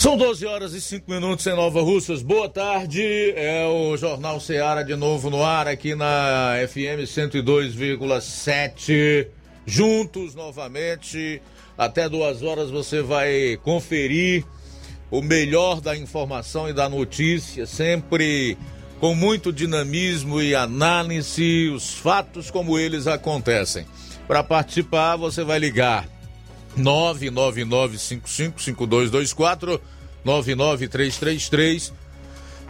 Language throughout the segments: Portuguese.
São 12 horas e 5 minutos em Nova Russas. Boa tarde. É o Jornal Ceará de novo no ar aqui na FM 102,7. Juntos novamente. Até duas horas você vai conferir o melhor da informação e da notícia, sempre com muito dinamismo e análise, os fatos como eles acontecem. Para participar, você vai ligar 999555224 99333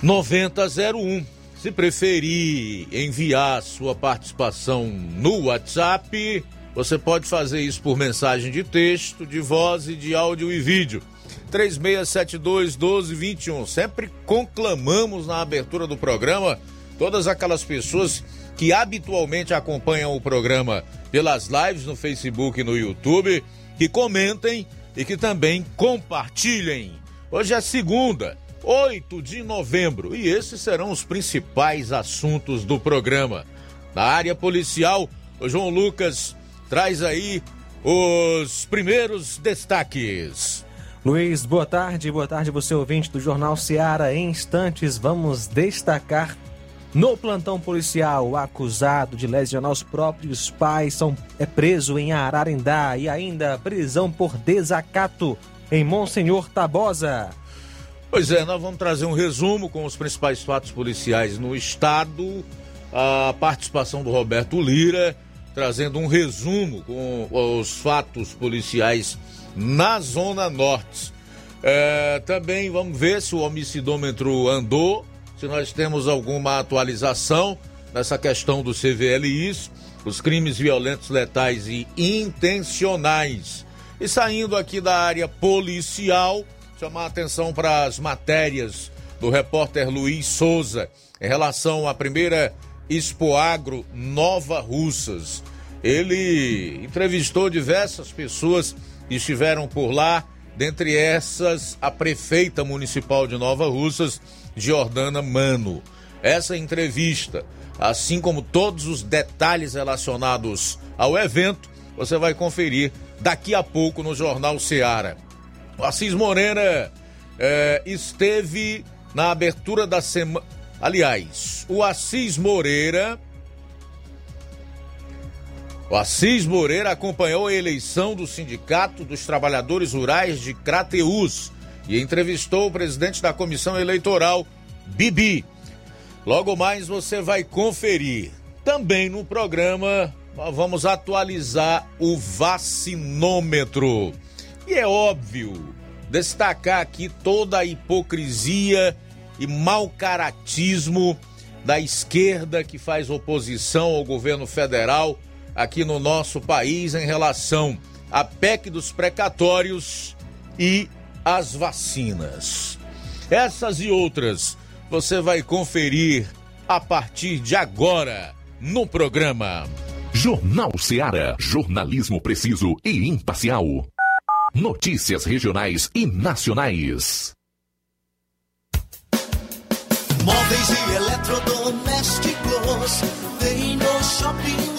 9001. Se preferir enviar sua participação no WhatsApp, você pode fazer isso por mensagem de texto, de voz e de áudio e vídeo. 3672 1221. Sempre conclamamos na abertura do programa todas aquelas pessoas que habitualmente acompanham o programa pelas lives no Facebook e no YouTube que comentem e que também compartilhem. Hoje é segunda, 8 de novembro, e esses serão os principais assuntos do programa. Na área policial, o João Lucas traz aí os primeiros destaques. Luiz, boa tarde, boa tarde você ouvinte do Jornal Seara. Em instantes vamos destacar no plantão policial, o acusado de lesionar os próprios pais são, é preso em Ararendá e ainda prisão por desacato em Monsenhor Tabosa. Pois é, nós vamos trazer um resumo com os principais fatos policiais no estado, a participação do Roberto Lira, trazendo um resumo com os fatos policiais na Zona Norte. É, também vamos ver se o homicidômetro andou se nós temos alguma atualização nessa questão do CVLIs, os crimes violentos, letais e intencionais. E saindo aqui da área policial, chamar a atenção para as matérias do repórter Luiz Souza em relação à primeira Expoagro Nova Russas. Ele entrevistou diversas pessoas que estiveram por lá, dentre essas a prefeita municipal de Nova Russas, Jordana Mano. Essa entrevista, assim como todos os detalhes relacionados ao evento, você vai conferir daqui a pouco no Jornal Seara. O Assis Moreira é, esteve na abertura da semana. Aliás, o Assis Moreira. O Assis Moreira acompanhou a eleição do Sindicato dos Trabalhadores Rurais de Crateús e entrevistou o presidente da comissão eleitoral, Bibi. Logo mais você vai conferir. Também no programa nós vamos atualizar o vacinômetro. E é óbvio, destacar aqui toda a hipocrisia e mau caratismo da esquerda que faz oposição ao governo federal aqui no nosso país em relação à PEC dos precatórios e as vacinas. Essas e outras você vai conferir a partir de agora no programa. Jornal Seara. Jornalismo preciso e imparcial. Notícias regionais e nacionais. Móveis e eletrodomésticos vem no Shopping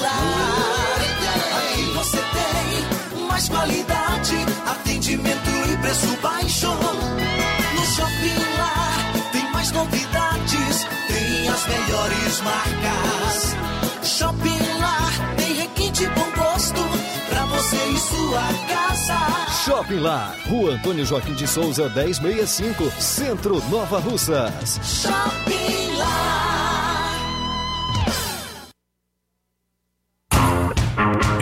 mais qualidade, atendimento e preço baixo. No Shopping Lar tem mais novidades, tem as melhores marcas. Shopping Lar tem requinte bom gosto pra você e sua casa. Shopping Lar, Rua Antônio Joaquim de Souza, 1065, Centro Nova Russas. Shopping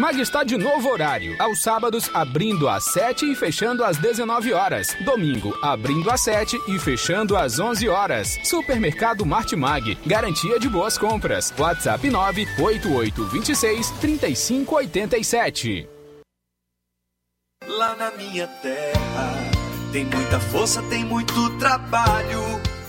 Martimag está de novo horário. Aos sábados, abrindo às 7 e fechando às 19 horas. Domingo, abrindo às 7 e fechando às 11 horas. Supermercado Martimag. Garantia de boas compras. WhatsApp 98826 3587. Lá na minha terra tem muita força, tem muito trabalho.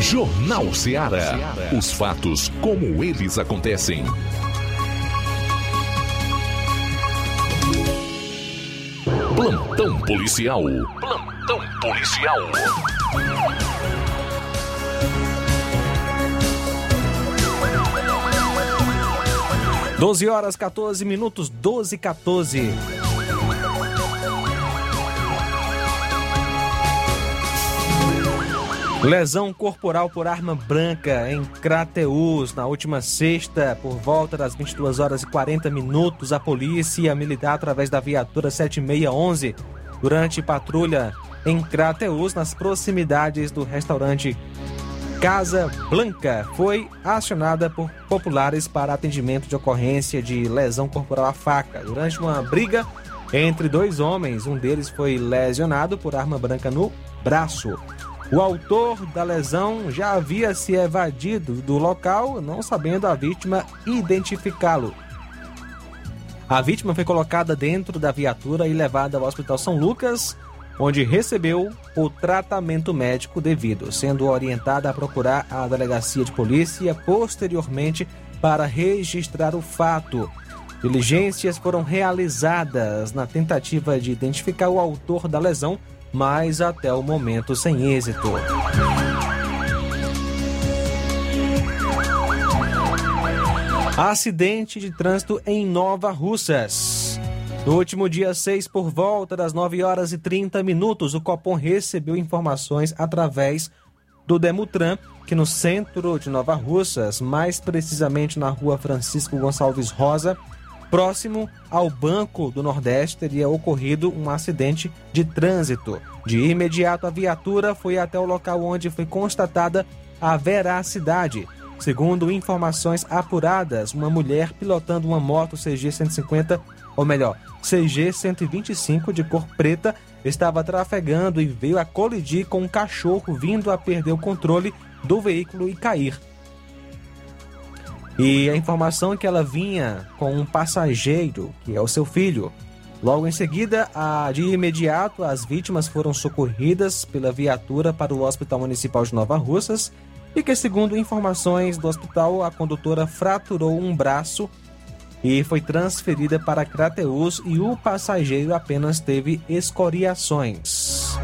Jornal Ceará. Os fatos como eles acontecem. Plantão policial. Plantão policial. Doze horas 14 minutos, 12 e 14. Lesão corporal por arma branca em Crateus. Na última sexta, por volta das 22 horas e 40 minutos, a polícia militar, através da viatura 7611, durante patrulha em Crateus, nas proximidades do restaurante Casa Blanca, foi acionada por populares para atendimento de ocorrência de lesão corporal à faca. Durante uma briga entre dois homens, um deles foi lesionado por arma branca no braço. O autor da lesão já havia se evadido do local, não sabendo a vítima identificá-lo. A vítima foi colocada dentro da viatura e levada ao Hospital São Lucas, onde recebeu o tratamento médico devido, sendo orientada a procurar a delegacia de polícia posteriormente para registrar o fato. Diligências foram realizadas na tentativa de identificar o autor da lesão mas até o momento sem êxito. Acidente de trânsito em Nova Russas. No último dia 6, por volta das 9 horas e 30 minutos, o Copom recebeu informações através do Demutran que no centro de Nova Russas, mais precisamente na rua Francisco Gonçalves Rosa, próximo ao Banco do Nordeste, teria ocorrido um acidente de trânsito. De imediato, a viatura foi até o local onde foi constatada a veracidade. Segundo informações apuradas, uma mulher pilotando uma moto CG 150, ou melhor, CG 125 de cor preta, estava trafegando e veio a colidir com um cachorro vindo a perder o controle do veículo e cair. E a informação é que ela vinha com um passageiro, que é o seu filho. Logo em seguida, a, de imediato, as vítimas foram socorridas pela viatura para o Hospital Municipal de Nova Russas e que, segundo informações do hospital, a condutora fraturou um braço e foi transferida para Crateus e o passageiro apenas teve escoriações.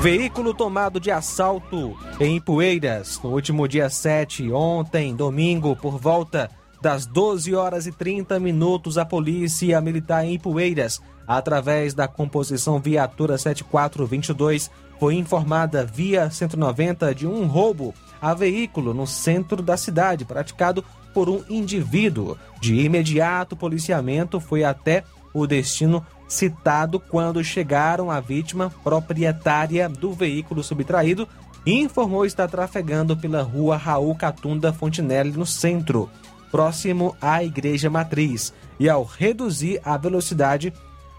Veículo tomado de assalto em Poeiras no último dia 7, ontem, domingo, por volta das 12 horas e 30 minutos, a polícia militar em Poeiras, através da composição viatura 7422, foi informada via 190 de um roubo a veículo no centro da cidade, praticado por um indivíduo. De imediato, o policiamento foi até o destino citado quando chegaram a vítima proprietária do veículo subtraído informou estar trafegando pela rua Raul Catunda Fontinelli no centro, próximo à Igreja Matriz, e ao reduzir a velocidade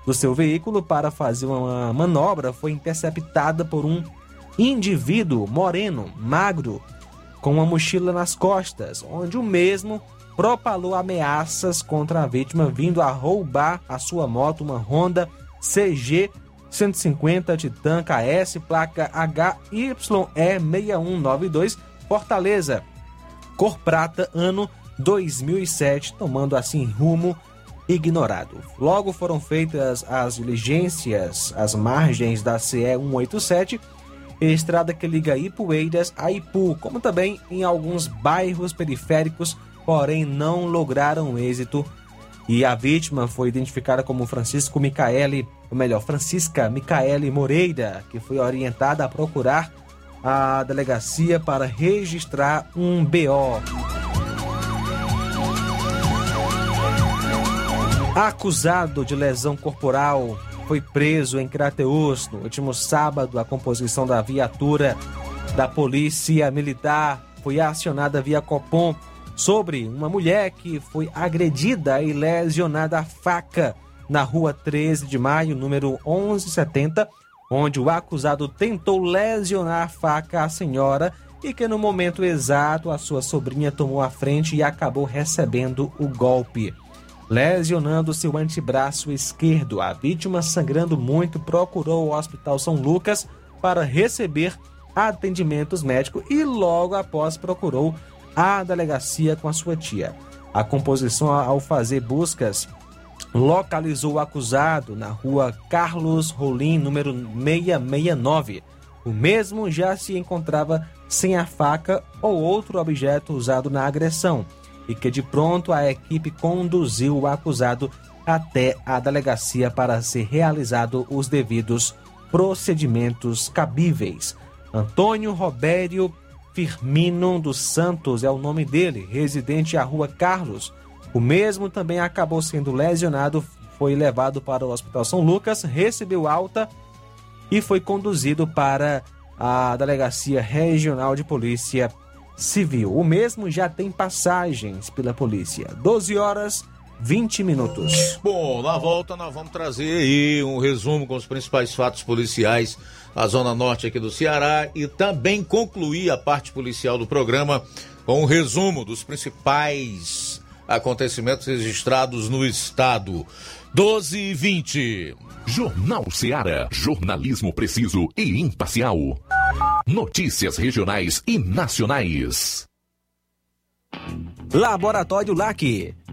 do seu veículo para fazer uma manobra, foi interceptada por um indivíduo moreno, magro, com uma mochila nas costas, onde o mesmo propalou ameaças contra a vítima, vindo a roubar a sua moto, uma Honda CG 150 Titan KS, placa HYE6192, Fortaleza, cor prata, ano 2007, tomando assim rumo ignorado. Logo foram feitas as diligências às margens da CE 187, estrada que liga Ipueiras a Ipu, como também em alguns bairros periféricos porém não lograram êxito e a vítima foi identificada como Francisco Micaele, ou melhor, Francisca Micaele Moreira, que foi orientada a procurar a delegacia para registrar um BO. Acusado de lesão corporal foi preso em Crateus no último sábado. A composição da viatura da Polícia Militar foi acionada via Copom sobre uma mulher que foi agredida e lesionada a faca na rua 13 de maio, número 1170, onde o acusado tentou lesionar a faca à senhora e que no momento exato a sua sobrinha tomou a frente e acabou recebendo o golpe. Lesionando seu antebraço esquerdo, a vítima, sangrando muito, procurou o Hospital São Lucas para receber atendimentos médicos e logo após procurou à delegacia com a sua tia. A composição, ao fazer buscas, localizou o acusado na rua Carlos Rolim, número 669. O mesmo já se encontrava sem a faca ou outro objeto usado na agressão e que de pronto a equipe conduziu o acusado até a delegacia para ser realizado os devidos procedimentos cabíveis. Antônio Robério Firmino dos Santos é o nome dele, residente à Rua Carlos. O mesmo também acabou sendo lesionado, foi levado para o Hospital São Lucas, recebeu alta e foi conduzido para a Delegacia Regional de Polícia Civil. O mesmo já tem passagens pela polícia. 12 horas 20 minutos. Bom, na volta nós vamos trazer aí um resumo com os principais fatos policiais na zona norte aqui do Ceará e também concluir a parte policial do programa com um resumo dos principais acontecimentos registrados no estado. 12 e 20. Jornal Ceará, jornalismo preciso e imparcial. Notícias regionais e nacionais. Laboratório LAC.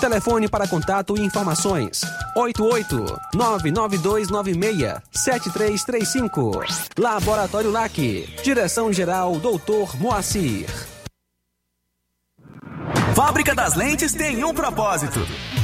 Telefone para contato e informações: 88-99296-7335. Laboratório LAC. Direção-Geral Dr. Moacir. Fábrica das Lentes tem um propósito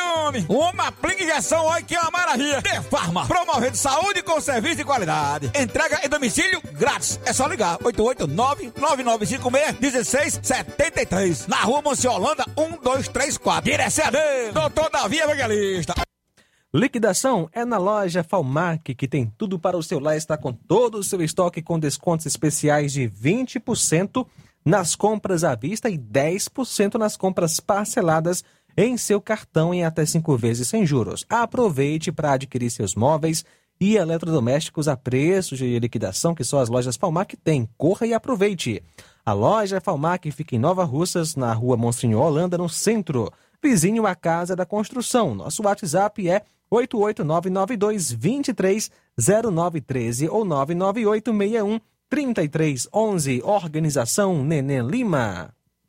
homem. Uma aplica injeção, olha que é uma maravilha. De Farma, promovendo saúde com serviço de qualidade. Entrega em domicílio grátis. É só ligar, 889-9956-1673. Na rua Monsiolanda, 1234. Direção a Deus, doutor Davi Evangelista. Liquidação é na loja Falmac, que tem tudo para o seu lar. Está com todo o seu estoque com descontos especiais de 20% nas compras à vista e 10% nas compras parceladas em seu cartão em até cinco vezes sem juros. Aproveite para adquirir seus móveis e eletrodomésticos a preços de liquidação que só as lojas Falmac têm. Corra e aproveite. A loja Falmac fica em Nova Russas, na rua Monsenhor Holanda, no centro, vizinho à Casa da Construção. Nosso WhatsApp é 88992230913 ou 99861 3311, Organização Nenê Lima.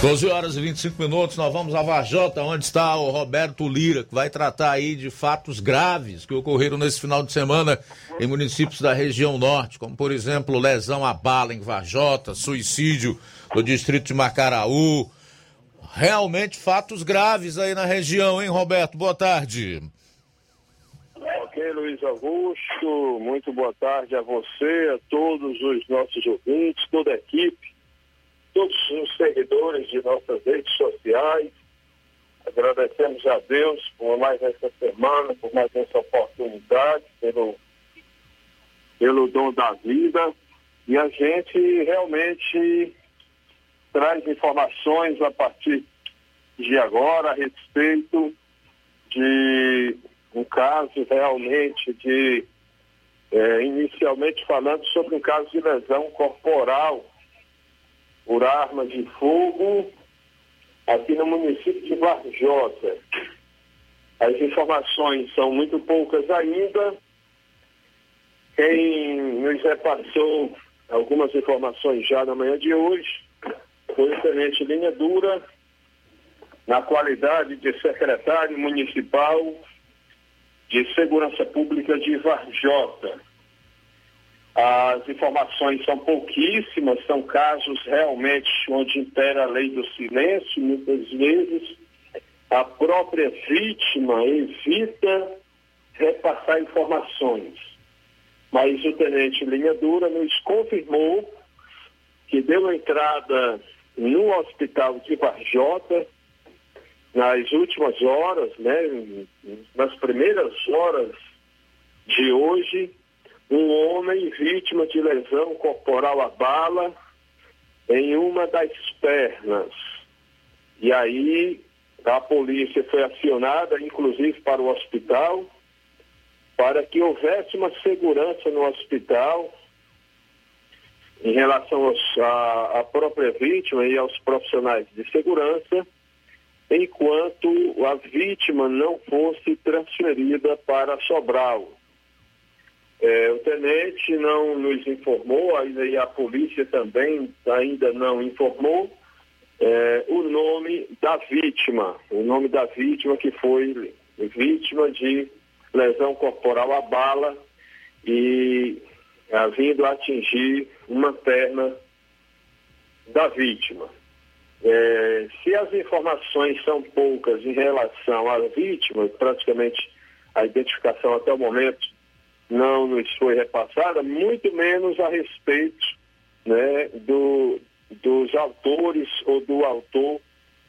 12 horas e 25 minutos, nós vamos a Vajota, onde está o Roberto Lira, que vai tratar aí de fatos graves que ocorreram nesse final de semana em municípios da região norte, como por exemplo lesão a bala em Vajota, suicídio no distrito de Macaraú. Realmente fatos graves aí na região, hein, Roberto? Boa tarde. Ok, Luiz Augusto, muito boa tarde a você, a todos os nossos ouvintes, toda a equipe todos os seguidores de nossas redes sociais. Agradecemos a Deus por mais essa semana, por mais essa oportunidade, pelo, pelo dom da vida. E a gente realmente traz informações a partir de agora a respeito de um caso realmente de, é, inicialmente falando sobre um caso de lesão corporal por arma de fogo aqui no município de Varjota. As informações são muito poucas ainda. Quem nos repassou algumas informações já na manhã de hoje foi o tenente Linha Dura, na qualidade de secretário municipal de Segurança Pública de Varjota. As informações são pouquíssimas, são casos realmente onde impera a lei do silêncio, muitas vezes a própria vítima evita repassar informações. Mas o tenente Linha Dura nos confirmou que deu entrada no hospital de Varjota nas últimas horas, né, nas primeiras horas de hoje, um homem vítima de lesão corporal à bala em uma das pernas. E aí a polícia foi acionada, inclusive para o hospital, para que houvesse uma segurança no hospital em relação à própria vítima e aos profissionais de segurança, enquanto a vítima não fosse transferida para Sobral. É, o tenente não nos informou, ainda e a polícia também ainda não informou é, o nome da vítima, o nome da vítima que foi vítima de lesão corporal à bala e é, vindo atingir uma perna da vítima. É, se as informações são poucas em relação à vítima, praticamente a identificação até o momento não nos foi repassada, muito menos a respeito né, do, dos autores ou do autor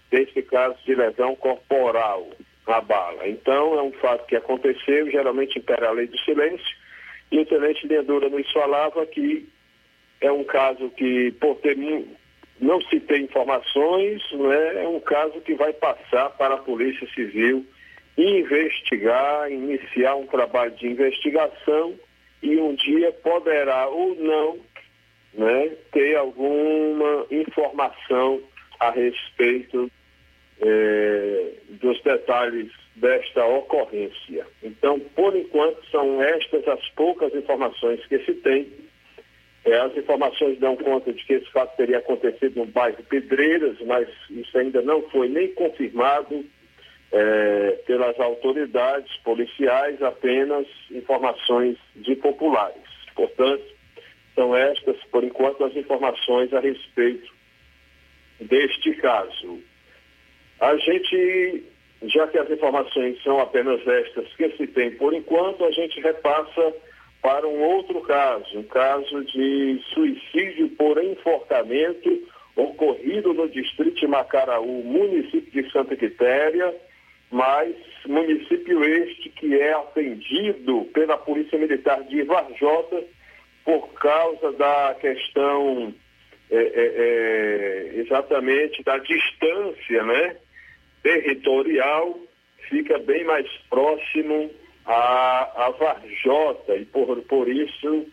desse caso de lesão corporal na bala. Então, é um fato que aconteceu, geralmente impera a lei do silêncio, e o tenente Lendura nos falava que é um caso que, por ter não se tem informações, né, é um caso que vai passar para a Polícia Civil investigar, iniciar um trabalho de investigação e um dia poderá ou não né, ter alguma informação a respeito eh, dos detalhes desta ocorrência. Então, por enquanto, são estas as poucas informações que se tem. Eh, as informações dão conta de que esse fato teria acontecido no bairro Pedreiras, mas isso ainda não foi nem confirmado é, pelas autoridades policiais apenas informações de populares. Portanto, são estas, por enquanto, as informações a respeito deste caso. A gente, já que as informações são apenas estas que se tem por enquanto, a gente repassa para um outro caso, um caso de suicídio por enforcamento ocorrido no distrito de Macaraú, município de Santa Quitéria, mas município este que é atendido pela Polícia Militar de Varjota por causa da questão é, é, é, exatamente da distância né, territorial, fica bem mais próximo a, a Varjota e por, por isso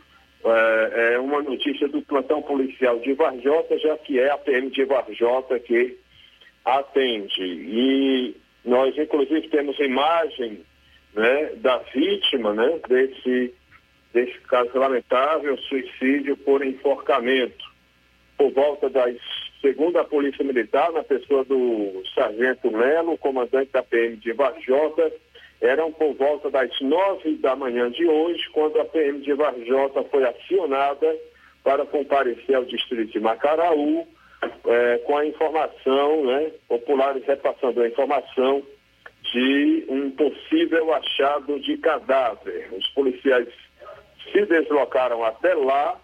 é, é uma notícia do plantão policial de Varjota, já que é a PM de Varjota que atende. E nós, inclusive, temos imagem né, da vítima né, desse, desse caso lamentável, suicídio por enforcamento. Por volta das, segundo a Polícia Militar, na pessoa do Sargento Melo, comandante da PM de Varjota, eram por volta das nove da manhã de hoje, quando a PM de Varjota foi acionada para comparecer ao distrito de Macaraú, eh, com a informação, né, populares repassando a informação de um possível achado de cadáver. Os policiais se deslocaram até lá,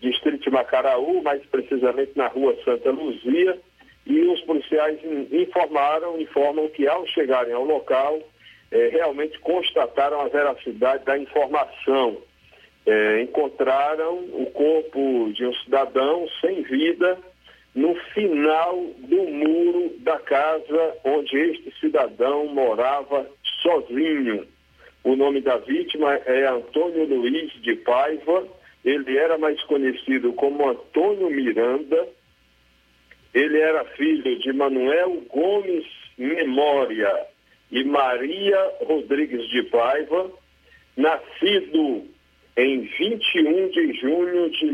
distrito Macaraú, mais precisamente na rua Santa Luzia, e os policiais informaram, informam que ao chegarem ao local, eh, realmente constataram a veracidade da informação. Eh, encontraram o corpo de um cidadão sem vida no final do muro da casa onde este cidadão morava sozinho. O nome da vítima é Antônio Luiz de Paiva, ele era mais conhecido como Antônio Miranda, ele era filho de Manuel Gomes Memória e Maria Rodrigues de Paiva, nascido em 21 de junho de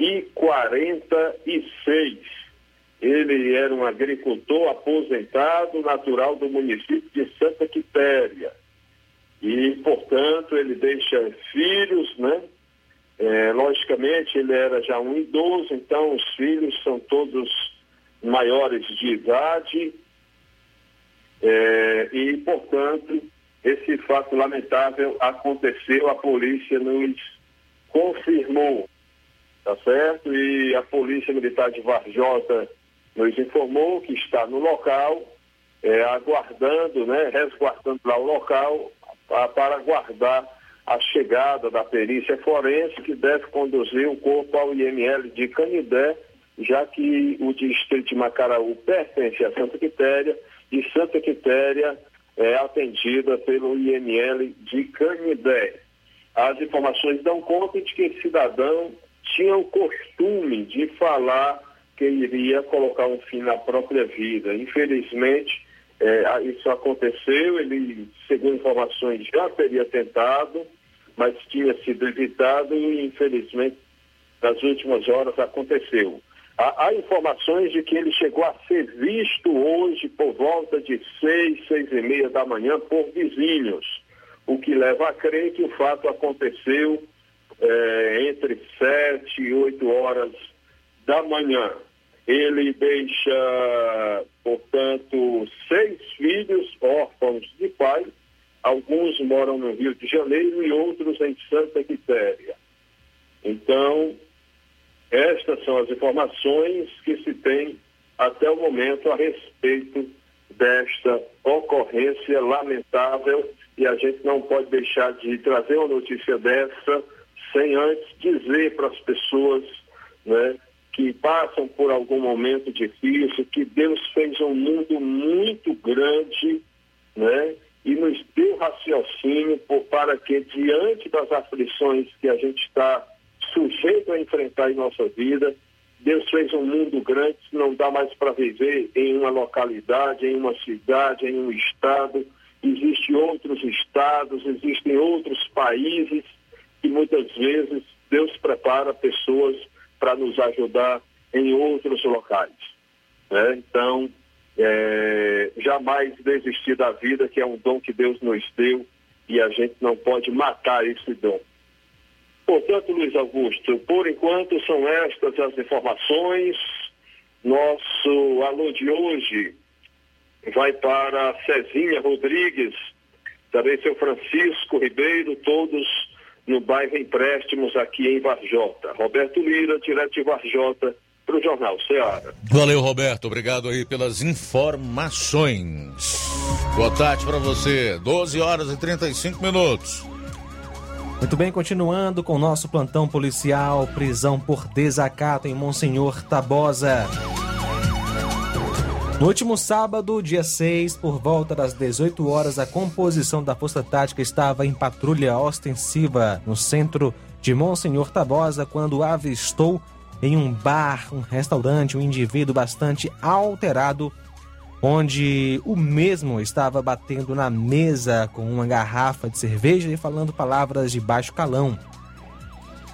1946. Ele era um agricultor aposentado, natural do município de Santa Quitéria. E, portanto, ele deixa filhos, né? É, logicamente, ele era já um idoso, então os filhos são todos maiores de idade. É, e, portanto, esse fato lamentável aconteceu, a polícia nos confirmou, tá certo? E a Polícia Militar de Varjota nos informou que está no local, é, aguardando, né, resguardando lá o local a, para aguardar a chegada da perícia forense que deve conduzir o corpo ao IML de Canidé, já que o distrito de Macaraú pertence a Santa Quitéria e Santa Quitéria é atendida pelo IML de Canidé. As informações dão conta de que esse cidadão tinha o costume de falar que iria colocar um fim na própria vida. Infelizmente, é, isso aconteceu, ele, segundo informações, já teria tentado, mas tinha sido evitado e, infelizmente, nas últimas horas aconteceu. Há, há, informações de que ele chegou a ser visto hoje por volta de seis, seis e meia da manhã por vizinhos, o que leva a crer que o fato aconteceu é, entre sete e oito horas da manhã. Ele deixa, portanto, seis filhos órfãos de pai, alguns moram no Rio de Janeiro e outros em Santa Quitéria. Então, estas são as informações que se tem até o momento a respeito desta ocorrência lamentável e a gente não pode deixar de trazer uma notícia dessa sem antes dizer para as pessoas né, que passam por algum momento difícil, que Deus fez um mundo muito grande, né? E nos deu raciocínio por, para que, diante das aflições que a gente está sujeito a enfrentar em nossa vida, Deus fez um mundo grande, não dá mais para viver em uma localidade, em uma cidade, em um estado. Existem outros estados, existem outros países e muitas vezes Deus prepara pessoas para nos ajudar em outros locais. Né? Então, é, jamais desistir da vida, que é um dom que Deus nos deu e a gente não pode matar esse dom. Portanto, Luiz Augusto, por enquanto são estas as informações. Nosso alô de hoje vai para Cezinha Rodrigues, também seu Francisco Ribeiro, todos no bairro Empréstimos aqui em Varjota. Roberto Lira, direto de Varjota, para o Jornal Ceará. Valeu, Roberto. Obrigado aí pelas informações. Boa tarde para você. 12 horas e 35 minutos. Muito bem, continuando com o nosso plantão policial, prisão por desacato em Monsenhor Tabosa. No último sábado, dia 6, por volta das 18 horas, a composição da Força Tática estava em patrulha ostensiva no centro de Monsenhor Tabosa quando avistou em um bar, um restaurante, um indivíduo bastante alterado onde o mesmo estava batendo na mesa com uma garrafa de cerveja e falando palavras de baixo calão.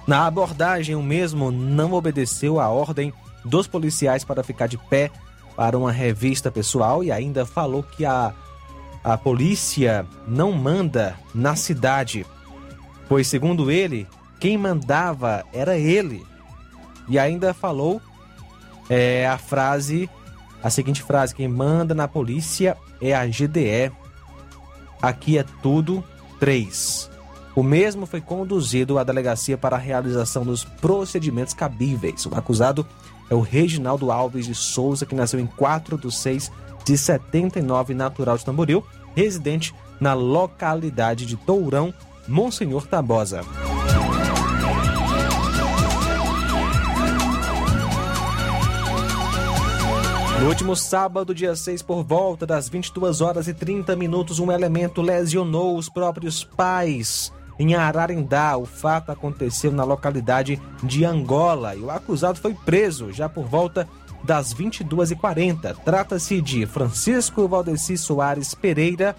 Na abordagem, o mesmo não obedeceu à ordem dos policiais para ficar de pé para uma revista pessoal e ainda falou que a, a polícia não manda na cidade, pois, segundo ele, quem mandava era ele. E ainda falou é, a frase, a seguinte frase: quem manda na polícia é a GDE. Aqui é tudo três. O mesmo foi conduzido à delegacia para a realização dos procedimentos cabíveis. O acusado é o Reginaldo Alves de Souza, que nasceu em 4 de 6 de 79, natural de Tamboril, residente na localidade de Tourão, Monsenhor Tabosa. No último sábado, dia 6, por volta das 22 horas e 30 minutos, um elemento lesionou os próprios pais em Ararendá. O fato aconteceu na localidade de Angola e o acusado foi preso já por volta das 22h40. Trata-se de Francisco Valdeci Soares Pereira,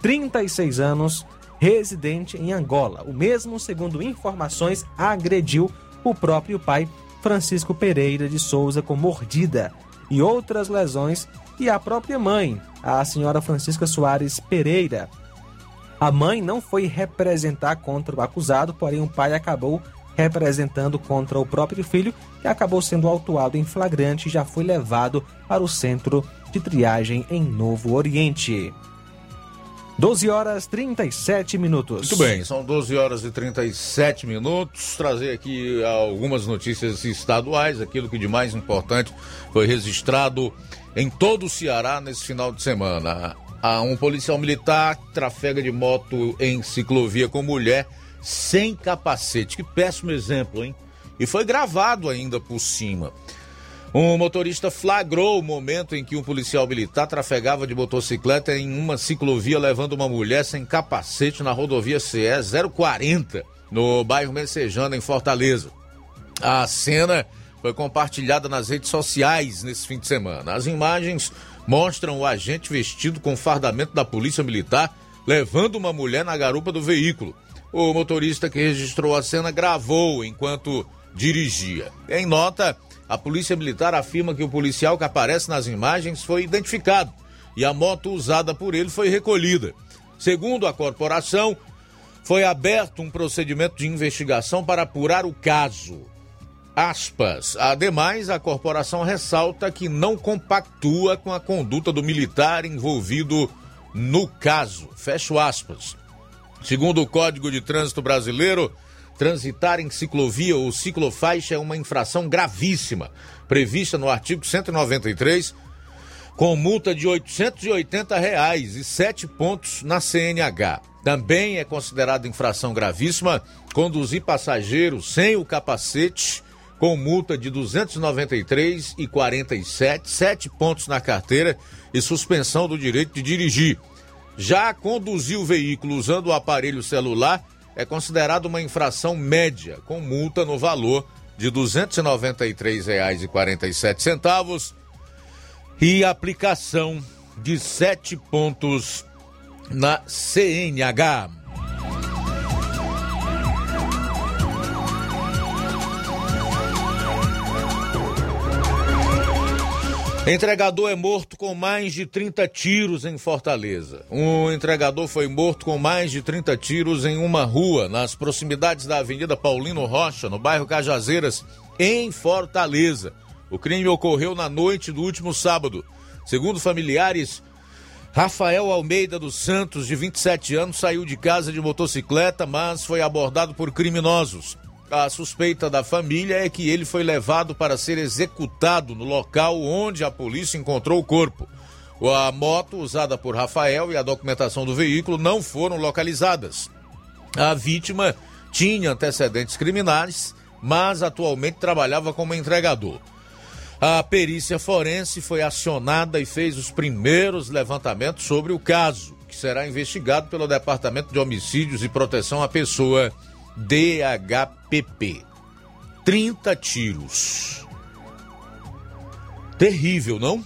36 anos, residente em Angola. O mesmo, segundo informações, agrediu o próprio pai, Francisco Pereira de Souza, com mordida e outras lesões, e a própria mãe, a senhora Francisca Soares Pereira. A mãe não foi representar contra o acusado, porém o pai acabou representando contra o próprio filho, que acabou sendo autuado em flagrante e já foi levado para o centro de triagem em Novo Oriente. 12 horas 37 minutos. Muito bem, são 12 horas e 37 minutos. Trazer aqui algumas notícias estaduais, aquilo que de mais importante foi registrado em todo o Ceará nesse final de semana. Um policial militar trafega de moto em ciclovia com mulher sem capacete. Que péssimo exemplo, hein? E foi gravado ainda por cima. Um motorista flagrou o momento em que um policial militar trafegava de motocicleta em uma ciclovia levando uma mulher sem capacete na rodovia CE 040, no bairro Messejana, em Fortaleza. A cena foi compartilhada nas redes sociais nesse fim de semana. As imagens mostram o agente vestido com fardamento da Polícia Militar levando uma mulher na garupa do veículo. O motorista que registrou a cena gravou enquanto dirigia. Em nota, a Polícia Militar afirma que o policial que aparece nas imagens foi identificado e a moto usada por ele foi recolhida. Segundo a corporação, foi aberto um procedimento de investigação para apurar o caso. Aspas. Ademais, a corporação ressalta que não compactua com a conduta do militar envolvido no caso. Fecho aspas. Segundo o Código de Trânsito Brasileiro, transitar em ciclovia ou ciclofaixa é uma infração gravíssima, prevista no artigo 193, com multa de 880 reais e sete pontos na CNH. Também é considerado infração gravíssima conduzir passageiros sem o capacete, com multa de R$ 293 e 47, sete pontos na carteira e suspensão do direito de dirigir. Já conduzir o veículo usando o aparelho celular é considerado uma infração média, com multa no valor de R$ 293,47 e aplicação de sete pontos na CNH. Entregador é morto com mais de 30 tiros em Fortaleza. Um entregador foi morto com mais de 30 tiros em uma rua nas proximidades da Avenida Paulino Rocha, no bairro Cajazeiras, em Fortaleza. O crime ocorreu na noite do último sábado. Segundo familiares, Rafael Almeida dos Santos, de 27 anos, saiu de casa de motocicleta, mas foi abordado por criminosos. A suspeita da família é que ele foi levado para ser executado no local onde a polícia encontrou o corpo. A moto usada por Rafael e a documentação do veículo não foram localizadas. A vítima tinha antecedentes criminais, mas atualmente trabalhava como entregador. A perícia forense foi acionada e fez os primeiros levantamentos sobre o caso, que será investigado pelo Departamento de Homicídios e Proteção à Pessoa DHPP. 30 tiros. Terrível, não?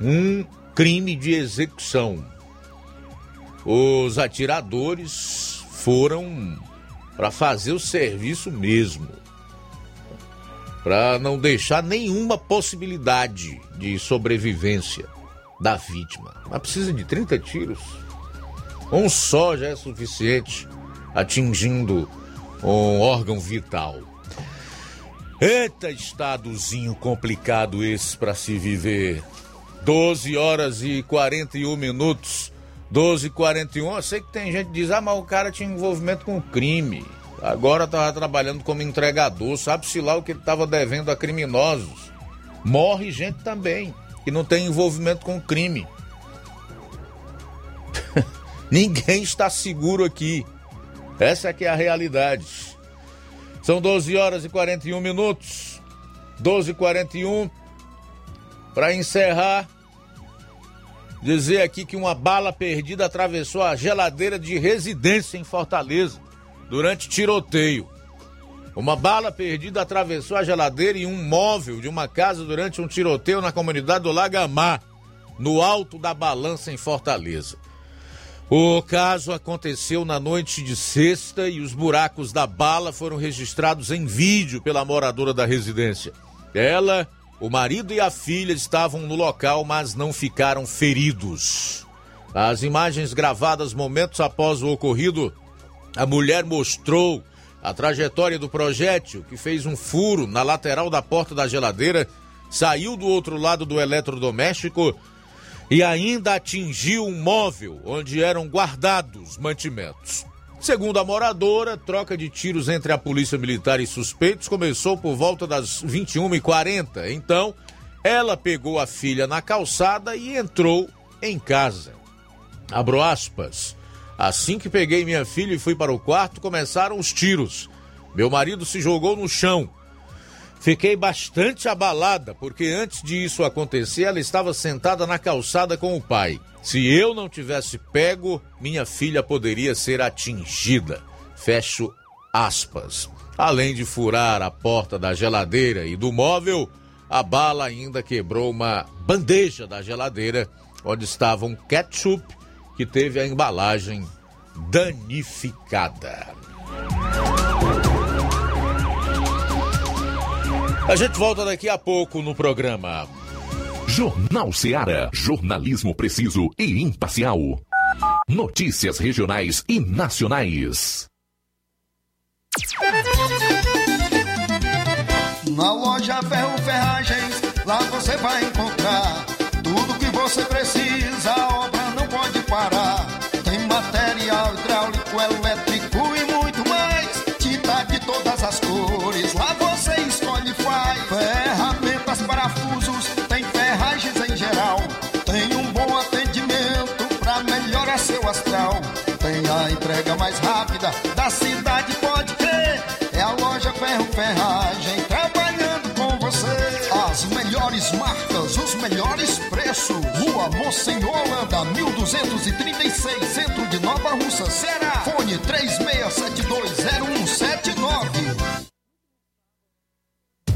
um crime de execução. Os atiradores foram para fazer o serviço mesmo, para não deixar nenhuma possibilidade de sobrevivência da vítima. Mas precisa de 30 tiros. Um só já é suficiente, atingindo um órgão vital. Eita, estadozinho complicado esse para se viver. 12 horas e 41 minutos. 12 e 41. Eu sei que tem gente que diz: ah, mas o cara tinha envolvimento com crime. Agora estava trabalhando como entregador. Sabe-se lá o que ele estava devendo a criminosos. Morre gente também que não tem envolvimento com crime. Ninguém está seguro aqui. Essa que é a realidade. São 12 horas e 41 minutos. 12 e 41. Para encerrar, dizer aqui que uma bala perdida atravessou a geladeira de residência em Fortaleza durante tiroteio. Uma bala perdida atravessou a geladeira e um móvel de uma casa durante um tiroteio na comunidade do Lagamar, no alto da balança em Fortaleza. O caso aconteceu na noite de sexta e os buracos da bala foram registrados em vídeo pela moradora da residência. Ela, o marido e a filha estavam no local, mas não ficaram feridos. As imagens gravadas momentos após o ocorrido, a mulher mostrou a trajetória do projétil, que fez um furo na lateral da porta da geladeira, saiu do outro lado do eletrodoméstico e ainda atingiu um móvel onde eram guardados mantimentos. Segundo a moradora, troca de tiros entre a polícia militar e suspeitos começou por volta das 21h40. Então, ela pegou a filha na calçada e entrou em casa. Abro aspas. Assim que peguei minha filha e fui para o quarto, começaram os tiros. Meu marido se jogou no chão. Fiquei bastante abalada, porque antes de isso acontecer, ela estava sentada na calçada com o pai. Se eu não tivesse pego, minha filha poderia ser atingida. Fecho aspas. Além de furar a porta da geladeira e do móvel, a bala ainda quebrou uma bandeja da geladeira onde estava um ketchup que teve a embalagem danificada. A gente volta daqui a pouco no programa. Jornal Seara. Jornalismo preciso e imparcial. Notícias regionais e nacionais. Na loja Ferro Ferragens, lá você vai encontrar tudo que você precisa. Entrega mais rápida da cidade, pode crer. É a loja Ferro Ferragem trabalhando com você. As melhores marcas, os melhores preços. Rua Monsenhor Holanda, 1236, centro de Nova Russa, Ceará. Fone 36720179.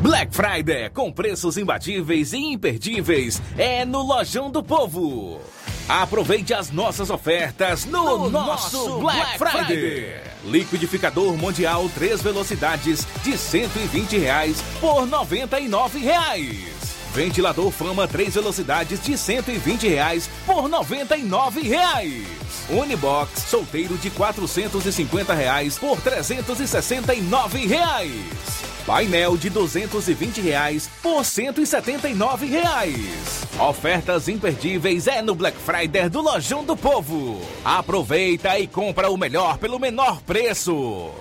Black Friday com preços imbatíveis e imperdíveis é no Lojão do Povo. Aproveite as nossas ofertas no, No nosso, nosso Black, Black Friday. Friday. Liquidificador Mundial 3 velocidades de 120 reais por 99 reais. Ventilador Fama 3 velocidades de 120 reais por 99 reais. Unibox solteiro de 450 reais por 369 reais. Painel de 220 reais por 179 reais. Ofertas imperdíveis é no Black Friday do Lojão do Povo. Aproveita e compra o melhor pelo menor preço.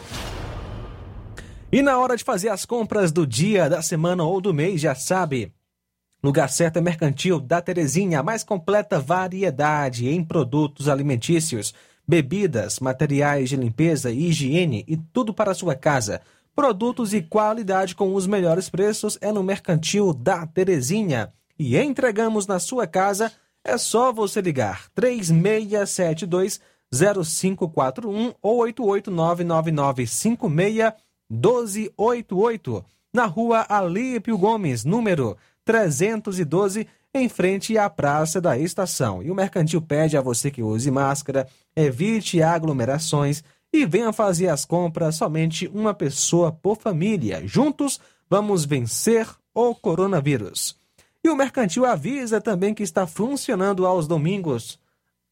E na hora de fazer as compras do dia, da semana ou do mês, já sabe. Lugar certo é Mercantil da Terezinha, a mais completa variedade em produtos alimentícios, bebidas, materiais de limpeza e higiene e tudo para a sua casa. Produtos e qualidade com os melhores preços é no Mercantil da Terezinha. E entregamos na sua casa, é só você ligar 3672 0541 ou 8899956 1288, na rua Alípio Gomes, número 312, em frente à Praça da Estação. E o Mercantil pede a você que use máscara, evite aglomerações e venha fazer as compras somente uma pessoa por família. Juntos, vamos vencer o coronavírus. E o Mercantil avisa também que está funcionando aos domingos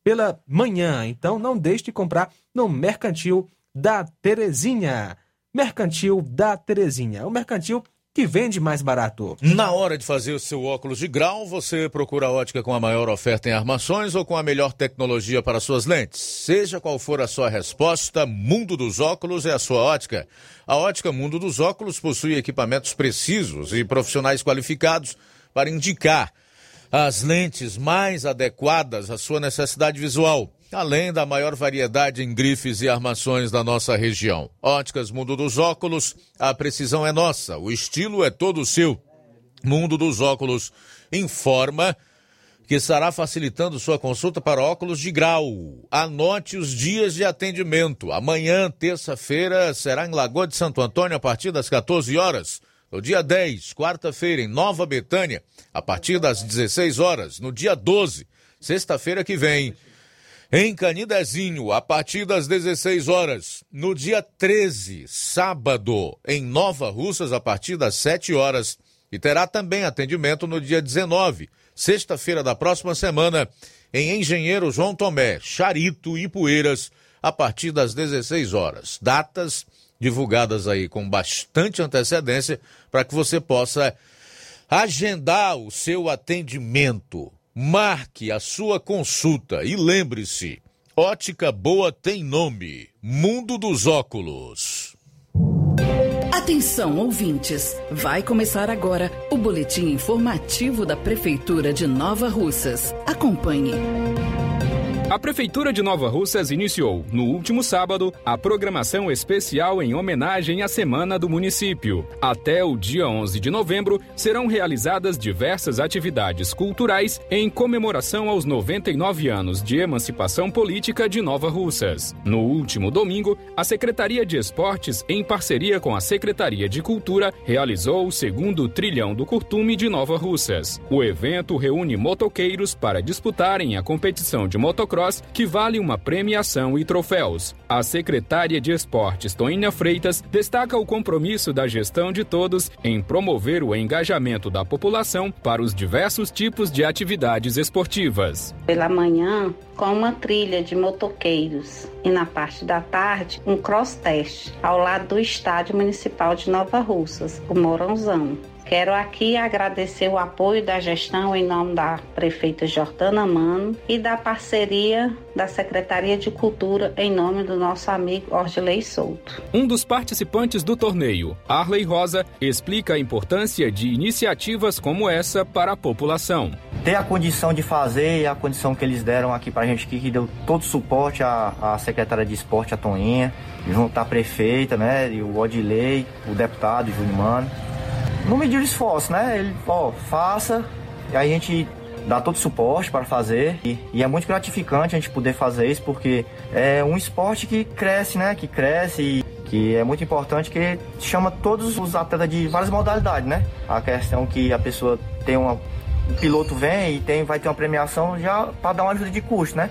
pela manhã. Então não deixe de comprar no Mercantil da Terezinha. Mercantil da Terezinha. O mercantil que vende mais barato. Na hora de fazer o seu óculos de grau, você procura a ótica com a maior oferta em armações ou com a melhor tecnologia para suas lentes. Seja qual for a sua resposta, Mundo dos Óculos é a sua ótica. A ótica Mundo dos Óculos possui equipamentos precisos e profissionais qualificados para indicar as lentes mais adequadas à sua necessidade visual, além da maior variedade em grifes e armações da nossa região. Óticas Mundo dos Óculos, a precisão é nossa, o estilo é todo seu. Mundo dos Óculos informa que estará facilitando sua consulta para óculos de grau. Anote os dias de atendimento. Amanhã, terça-feira, será em Lagoa de Santo Antônio a partir das 14 horas. No dia 10, quarta-feira, em Nova Betânia, a partir das 16 horas. No dia 12, sexta-feira que vem, em Canidezinho, a partir das 16 horas. No dia 13, sábado, em Nova Russas, a partir das 7 horas. E terá também atendimento no dia 19, sexta-feira da próxima semana, em Engenheiro João Tomé, Charito e Poeiras, a partir das 16 horas. Datas divulgadas aí com bastante antecedência para que você possa agendar o seu atendimento. Marque a sua consulta e lembre-se: ótica boa tem nome Mundo dos Óculos. Atenção, ouvintes! Vai começar agora o boletim informativo da Prefeitura de Nova Russas. Acompanhe. A Prefeitura de Nova Russas iniciou, no último sábado, a programação especial em homenagem à Semana do Município. Até o dia 11 de novembro, serão realizadas diversas atividades culturais em comemoração aos 99 anos de emancipação política de Nova Russas. No último domingo, a Secretaria de Esportes, em parceria com a Secretaria de Cultura, realizou o segundo trilhão do Curtume de Nova Russas. O evento reúne motoqueiros para disputarem a competição de motocross que vale uma premiação e troféus. A secretária de Esportes, Toinha Freitas, destaca o compromisso da gestão de todos em promover o engajamento da população para os diversos tipos de atividades esportivas. Pela manhã, com uma trilha de motoqueiros e na parte da tarde, um cross test ao lado do Estádio Municipal de Nova Russas, o Morãozão. Quero aqui agradecer o apoio da gestão em nome da prefeita Jordana Mano e da parceria da Secretaria de Cultura em nome do nosso amigo Ordilei Souto. Um dos participantes do torneio, Arley Rosa, explica a importância de iniciativas como essa para a população. Ter a condição de fazer e a condição que eles deram aqui para a gente, que deu todo o suporte à, à secretária de esporte, a Toninha, junto à prefeita, né, e o Odilei, o deputado Júnior Mano não medir esforço, né? Ele, ó, faça, e a gente dá todo o suporte para fazer e, e, é muito gratificante a gente poder fazer isso porque é um esporte que cresce, né? Que cresce e que é muito importante que chama todos os atletas de várias modalidades, né? A questão que a pessoa tem uma o piloto vem e tem vai ter uma premiação já para dar uma ajuda de custo, né?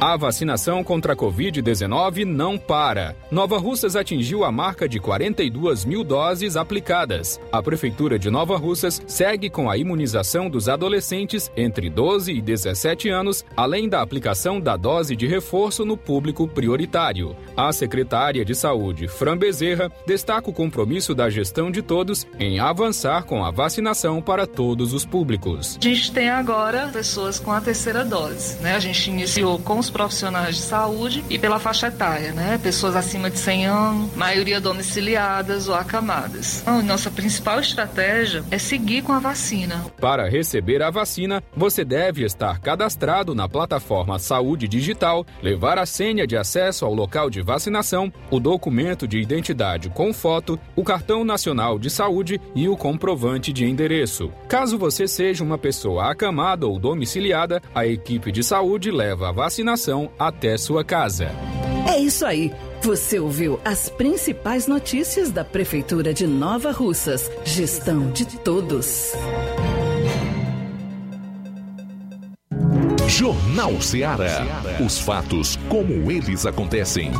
A vacinação contra a Covid-19 não para. Nova Russas atingiu a marca de 42 mil doses aplicadas. A Prefeitura de Nova Russas segue com a imunização dos adolescentes entre 12 e 17 anos, além da aplicação da dose de reforço no público prioritário. A secretária de Saúde, Fran Bezerra, destaca o compromisso da gestão de todos em avançar com a vacinação para todos os públicos. A gente tem agora pessoas com a terceira dose, né? A gente iniciou com os profissionais de saúde e pela faixa etária, né? Pessoas acima de 100 anos, maioria domiciliadas ou acamadas. Então, nossa principal estratégia é seguir com a vacina. Para receber a vacina, você deve estar cadastrado na plataforma Saúde Digital, levar a senha de acesso ao local de vacinação, o documento de identidade com foto, o cartão nacional de saúde e o comprovante de endereço. Caso você seja uma pessoa acamada ou domiciliada, a equipe de saúde leva a vacinação até sua casa. É isso aí. Você ouviu as principais notícias da Prefeitura de Nova Russas. Gestão de todos. Jornal Ceará. Os fatos como eles acontecem.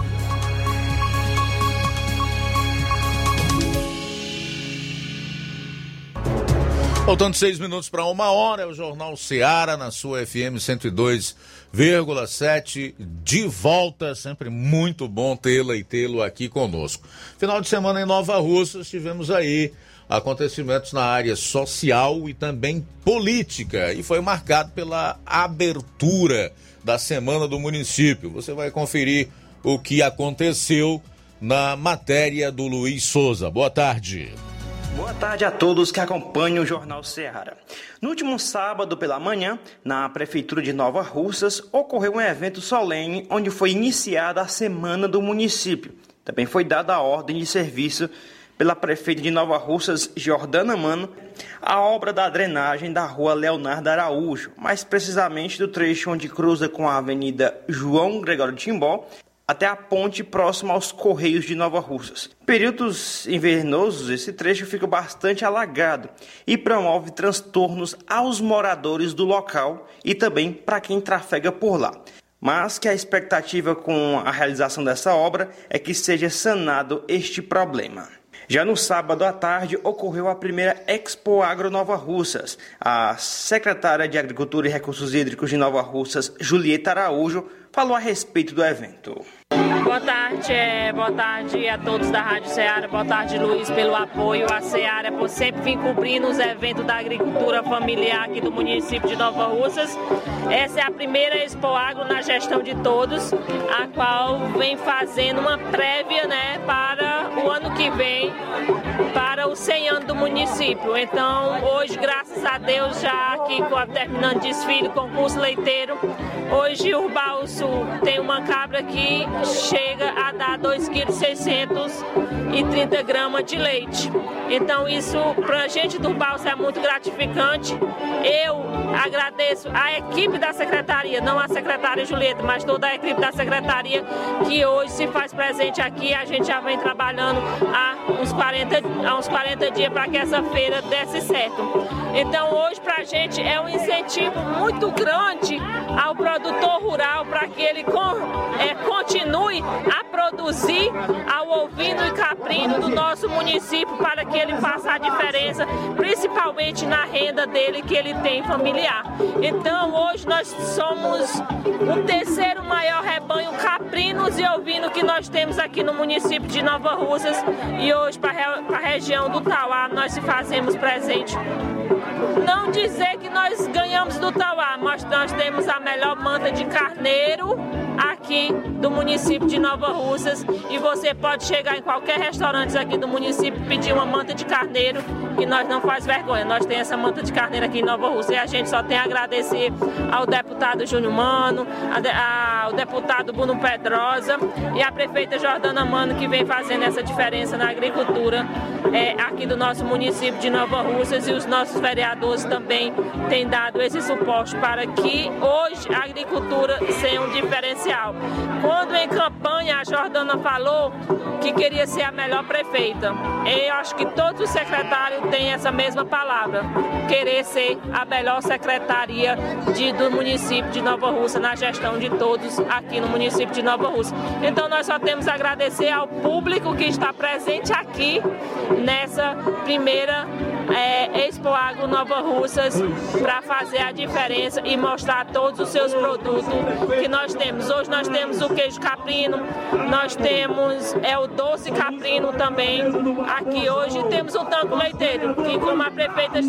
Faltando seis minutos para uma hora, é o Jornal Ceará na sua FM 102,7. De volta, sempre muito bom tê-la e tê-lo aqui conosco. Final de semana em Nova Russa, tivemos aí acontecimentos na área social e também política, e foi marcado pela abertura da Semana do Município. Você vai conferir o que aconteceu na matéria do Luiz Souza. Boa tarde. Boa tarde a todos que acompanham o Jornal Ceará. No último sábado pela manhã, na Prefeitura de Nova Russas, ocorreu um evento solene onde foi iniciada a Semana do Município. Também foi dada a ordem de serviço pela prefeita de Nova Russas, Jordana Mano, a obra da drenagem da rua Leonardo Araújo, mais precisamente do trecho onde cruza com a Avenida João Gregório Timbó até a ponte próxima aos Correios de Nova Russas. Períodos invernosos, esse trecho fica bastante alagado e promove transtornos aos moradores do local e também para quem trafega por lá. Mas que a expectativa com a realização dessa obra é que seja sanado este problema. Já no sábado à tarde ocorreu a primeira Expo Agro Nova Russas. A secretária de Agricultura e Recursos Hídricos de Nova Russas, Julieta Araújo, falou a respeito do evento. Boa tarde, é, boa tarde a todos da Rádio Ceará, boa tarde Luiz pelo apoio à Ceará por sempre vir cobrindo os eventos da agricultura familiar aqui do município de Nova Russas. Essa é a primeira Expo Agro na gestão de todos, a qual vem fazendo uma prévia né, para o ano que vem, para o 100 anos do município. Então, hoje, graças a Deus, já aqui terminando desfile, concurso leiteiro, hoje o Balso tem uma cabra que chega a dar 2,630 kg de leite. Então isso para a gente do Balsa é muito gratificante. Eu agradeço a equipe da secretaria, não a secretária Julieta, mas toda a equipe da secretaria que hoje se faz presente aqui. A gente já vem trabalhando há uns 40, há uns 40 dias para que essa feira desse certo. Então hoje para a gente é um incentivo muito grande ao produtor rural para que ele é, continue a produzir ao ovino e caprino do nosso município para que ele faça a diferença, principalmente na renda dele que ele tem familiar. Então hoje nós somos o terceiro maior rebanho caprinos e ovino que nós temos aqui no município de Nova Russas e hoje para a região do Tauá nós se fazemos presente não dizer que nós ganhamos do Tauá, mas nós temos a melhor manta de carneiro aqui do município de Nova Russas e você pode chegar em qualquer restaurante aqui do município pedir uma manta de carneiro que nós não faz vergonha. Nós temos essa manta de carneiro aqui em Nova Russa e a gente só tem a agradecer ao deputado Júnior Mano, ao deputado Bruno Pedrosa e à prefeita Jordana Mano que vem fazendo essa diferença na agricultura é, aqui do nosso município de Nova Russas e os nossos vereadores também têm dado esse suporte para que hoje a agricultura seja um diferencial. Quando em campanha a Jordana falou que queria ser a melhor prefeita, eu acho que todos os secretários têm essa mesma palavra, querer ser a melhor secretaria de, do município de Nova Russa, na gestão de todos aqui no município de Nova Russa. Então nós só temos a agradecer ao público que está presente aqui nessa primeira é, Expo Agro Nova Russas para fazer a diferença e mostrar todos os seus produtos que nós temos. Hoje nós temos o queijo caprino, nós temos é o doce caprino também. Aqui hoje temos o tanco leiteiro, que como a prefeita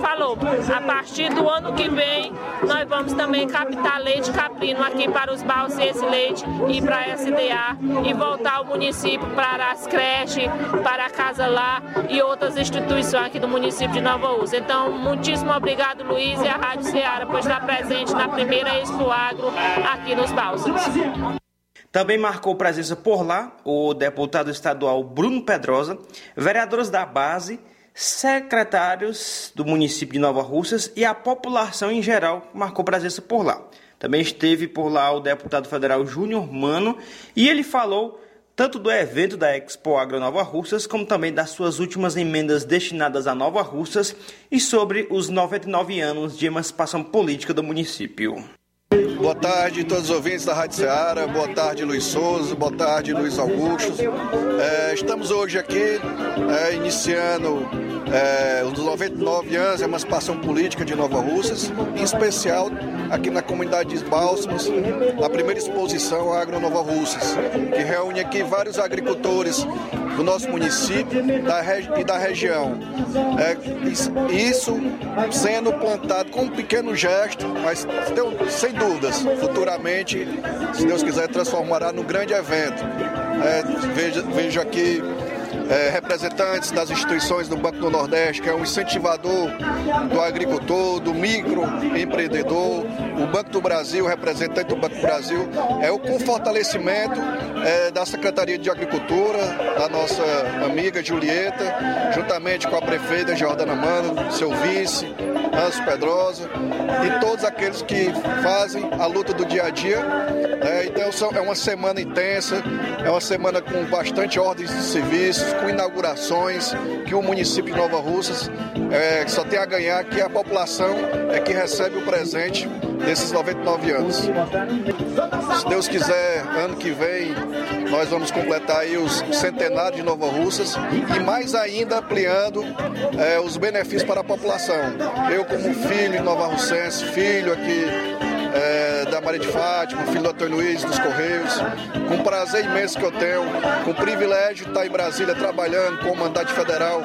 falou, a partir do ano que vem nós vamos também captar leite caprino aqui para os balsos esse leite e para a SDA e voltar ao município para as creches, para a Casa Lá e outras instituições aqui do município de Nova Ursa. Então, muitíssimo obrigado, Luiz, e a Rádio Ceará por estar presente na primeira Expo Agro aqui nos balsos. Também marcou presença por lá o deputado estadual Bruno Pedrosa, vereadores da base, secretários do município de Nova Russas e a população em geral marcou presença por lá. Também esteve por lá o deputado federal Júnior Mano e ele falou tanto do evento da Expo Agro Nova Russas, como também das suas últimas emendas destinadas a Nova Russas e sobre os 99 anos de emancipação política do município. Boa tarde todos os ouvintes da Rádio Ceará, boa tarde Luiz Souza, boa tarde Luiz Augusto. É, estamos hoje aqui é, iniciando é, os 99 anos de emancipação política de Nova Russas, em especial aqui na comunidade de Bálsamos, a primeira exposição Agro Nova Russas, que reúne aqui vários agricultores do nosso município da e da região. É, isso sendo plantado com um pequeno gesto, mas sem dúvidas, futuramente, se Deus quiser, transformará num grande evento. É, vejo aqui é, representantes das instituições do Banco do Nordeste, que é um incentivador do agricultor, do microempreendedor, o Banco do Brasil, representante do Banco do Brasil, é o com fortalecimento é, da Secretaria de Agricultura, da nossa amiga Julieta, juntamente com a prefeita Jordana Mano, seu vice, Anso Pedrosa, e todos aqueles que fazem a luta do dia a dia. É, então é uma semana intensa, é uma semana com bastante ordens de serviços, com inaugurações, que o município de Nova Russas é, só tem a ganhar, que a população é que recebe o presente desses 99 anos. Se Deus quiser, ano que vem nós vamos completar aí os centenários de Nova Russas e mais ainda ampliando é, os benefícios para a população. Eu como filho de Nova Russense, filho aqui é, Maria de Fátima, filho do Antônio Luiz dos Correios, com um prazer imenso que eu tenho, com o privilégio de estar em Brasília trabalhando com o mandato federal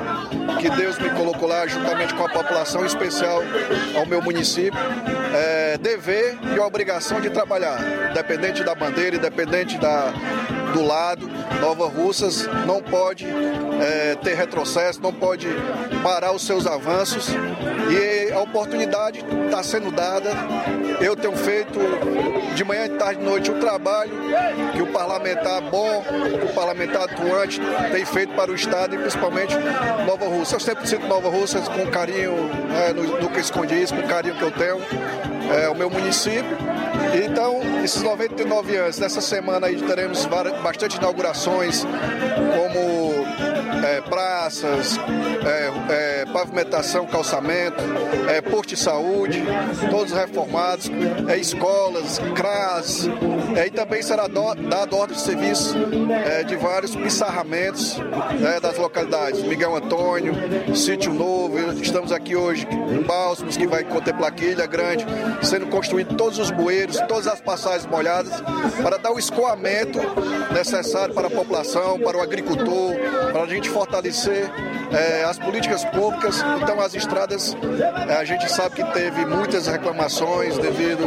que Deus me colocou lá juntamente com a população, em especial ao meu município, é, dever e obrigação de trabalhar, independente da bandeira, independente da, do lado. Nova Russas não pode é, ter retrocesso, não pode parar os seus avanços e a oportunidade está sendo dada. Eu tenho feito de manhã, de tarde, de noite o trabalho que o parlamentar bom, o parlamentar atuante tem feito para o Estado e principalmente Nova Russa. Eu sempre sinto Nova Russa com carinho, é, no, no que escondi isso, com carinho que eu tenho, é, o meu município. Então, esses 99 anos, nessa semana aí teremos bastante inaugurações, como é, praças, é, é, pavimentação, calçamento, é, posto de saúde, todos reformados, é, escolas, CRAS, e também será do, dado ordem de serviço de vários pissarramentos né, das localidades. Miguel Antônio, Sítio Novo, estamos aqui hoje em Bálsamos, que vai contemplar Ilha Grande, sendo construído todos os bueiros, todas as passagens molhadas, para dar o escoamento necessário para a população, para o agricultor, para a gente fortalecer é, as políticas públicas. Então, as estradas, é, a gente sabe que teve muitas reclamações devido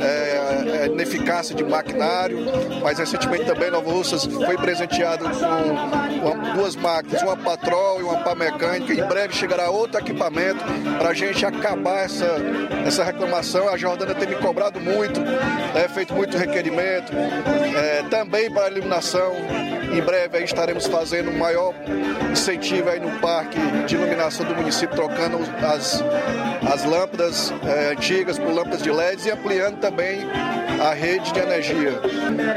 é, à ineficácia de maquinário, mas recentemente também Nova Russas foi presenteado com duas máquinas, uma Patrol e uma pá mecânica. Em breve chegará outro equipamento para a gente acabar essa, essa reclamação. A Jordana tem me cobrado muito, é, feito muito requerimento, é, também para a iluminação. Em breve estaremos fazendo um maior incentivo aí no parque de iluminação do município, trocando as, as lâmpadas é, antigas por lâmpadas de LEDs e ampliando também a rede de energia.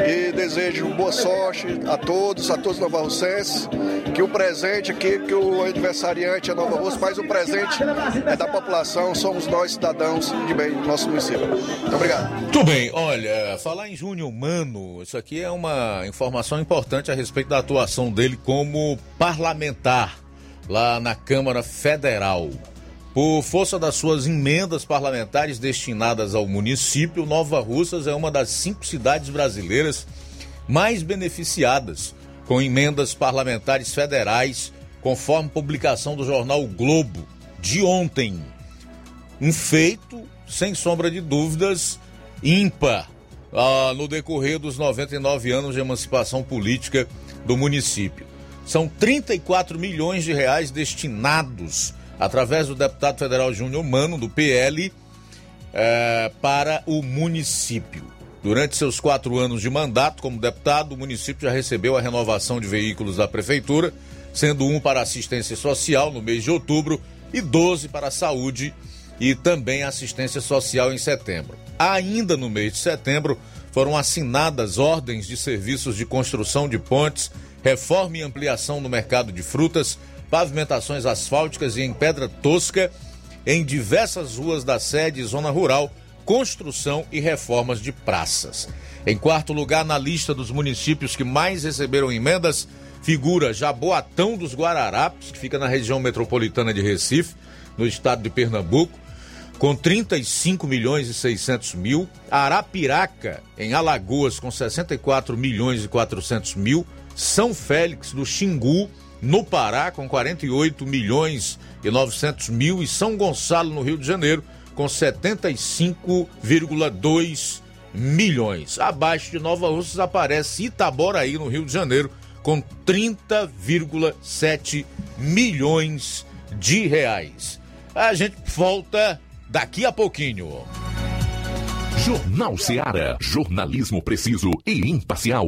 E desejo boa sorte a todos, a todos novarrocenses, que o presente aqui, que o aniversariante é Nova Rússia, mas o presente é da população, somos nós cidadãos de bem do nosso município. Muito obrigado. Muito bem, olha, falar em Júnior Mano, isso aqui é uma informação importante a respeito da atuação dele como parlamentar lá na Câmara Federal. Por força das suas emendas parlamentares destinadas ao município, Nova Russas é uma das cinco cidades brasileiras mais beneficiadas com emendas parlamentares federais, conforme publicação do jornal o Globo de ontem. Um feito, sem sombra de dúvidas, ímpar ah, no decorrer dos 99 anos de emancipação política do município. São 34 milhões de reais destinados através do deputado federal Júnior Mano, do PL, é, para o município. Durante seus quatro anos de mandato como deputado, o município já recebeu a renovação de veículos da prefeitura, sendo um para assistência social no mês de outubro e 12 para saúde e também assistência social em setembro. Ainda no mês de setembro, foram assinadas ordens de serviços de construção de pontes, reforma e ampliação no mercado de frutas, pavimentações asfálticas e em pedra tosca em diversas ruas da sede e zona rural, construção e reformas de praças. Em quarto lugar, na lista dos municípios que mais receberam emendas, figura Jaboatão dos Guararapes, que fica na região metropolitana de Recife, no estado de Pernambuco, com 35 milhões e 600 mil. Arapiraca, em Alagoas, com 64 milhões e 400 mil. São Félix do Xingu, no Pará, com 48 milhões e 900 mil, e São Gonçalo, no Rio de Janeiro, com 75,2 milhões. Abaixo de Nova Russas aparece Itaboraí, no Rio de Janeiro, com 30,7 milhões de reais. A gente volta daqui a pouquinho. Jornal Seara. Jornalismo preciso e imparcial.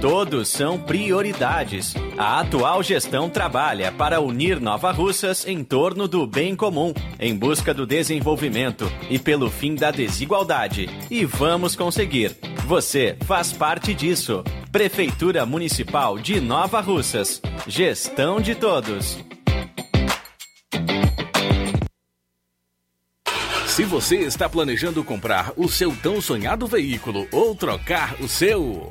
Todos são prioridades. A atual gestão trabalha para unir Nova Russas em torno do bem comum, em busca do desenvolvimento e pelo fim da desigualdade. E vamos conseguir. Você faz parte disso. Prefeitura Municipal de Nova Russas. Gestão de todos. Se você está planejando comprar o seu tão sonhado veículo ou trocar o seu.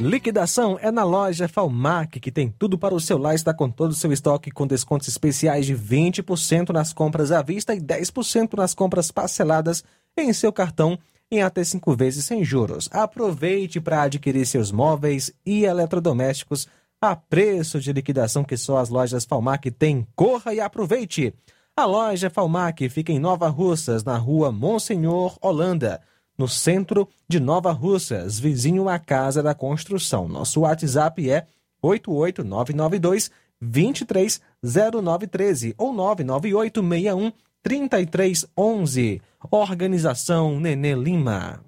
Liquidação é na loja Falmac, que tem tudo para o seu lar. Está com todo o seu estoque com descontos especiais de 20% nas compras à vista e 10% nas compras parceladas em seu cartão em até cinco vezes sem juros. Aproveite para adquirir seus móveis e eletrodomésticos a preço de liquidação que só as lojas Falmac têm. Corra e aproveite! A loja Falmac fica em Nova Russas, na rua Monsenhor Holanda no centro de Nova Russas, vizinho à Casa da Construção. Nosso WhatsApp é 88992 230913 ou 99861 3311. Organização Nenê Lima.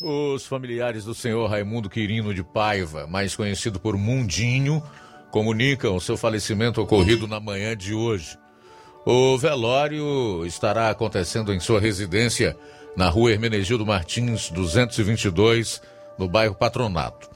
Os familiares do senhor Raimundo Quirino de Paiva, mais conhecido por Mundinho, comunicam seu falecimento ocorrido na manhã de hoje. O velório estará acontecendo em sua residência na rua Hermenegildo Martins, 222, no bairro Patronato.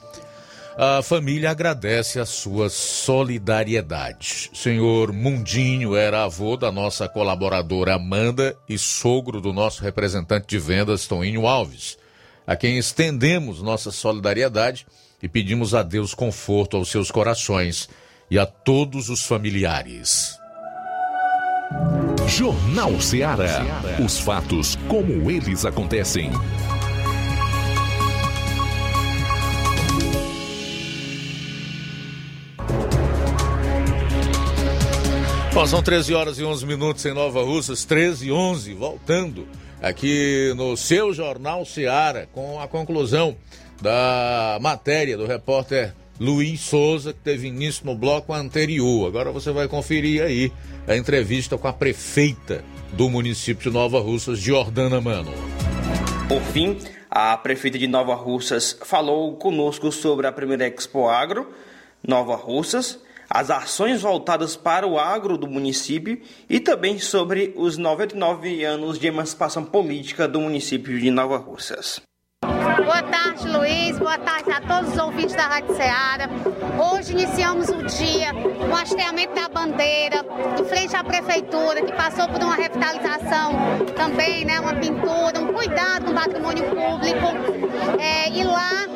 A família agradece a sua solidariedade. Senhor Mundinho era avô da nossa colaboradora Amanda e sogro do nosso representante de vendas, Toninho Alves, a quem estendemos nossa solidariedade e pedimos a Deus conforto aos seus corações e a todos os familiares. Jornal Ceará. Os fatos como eles acontecem. Bom, são 13 horas e 11 minutos em Nova Russas, 13 e 11, voltando aqui no seu Jornal Ceará, com a conclusão da matéria do repórter Luiz Souza, que teve início no bloco anterior. Agora você vai conferir aí a entrevista com a prefeita do município de Nova Russas, Jordana Mano. Por fim, a prefeita de Nova Russas falou conosco sobre a primeira Expo Agro, Nova Russas, as ações voltadas para o agro do município e também sobre os 99 anos de emancipação política do município de Nova Russas. Boa tarde, Luiz. Boa tarde a todos os ouvintes da Rádio Ceará. Hoje iniciamos o dia com o hasteamento da bandeira em frente à prefeitura, que passou por uma revitalização também, né? Uma pintura, um cuidado com o patrimônio público. É, e lá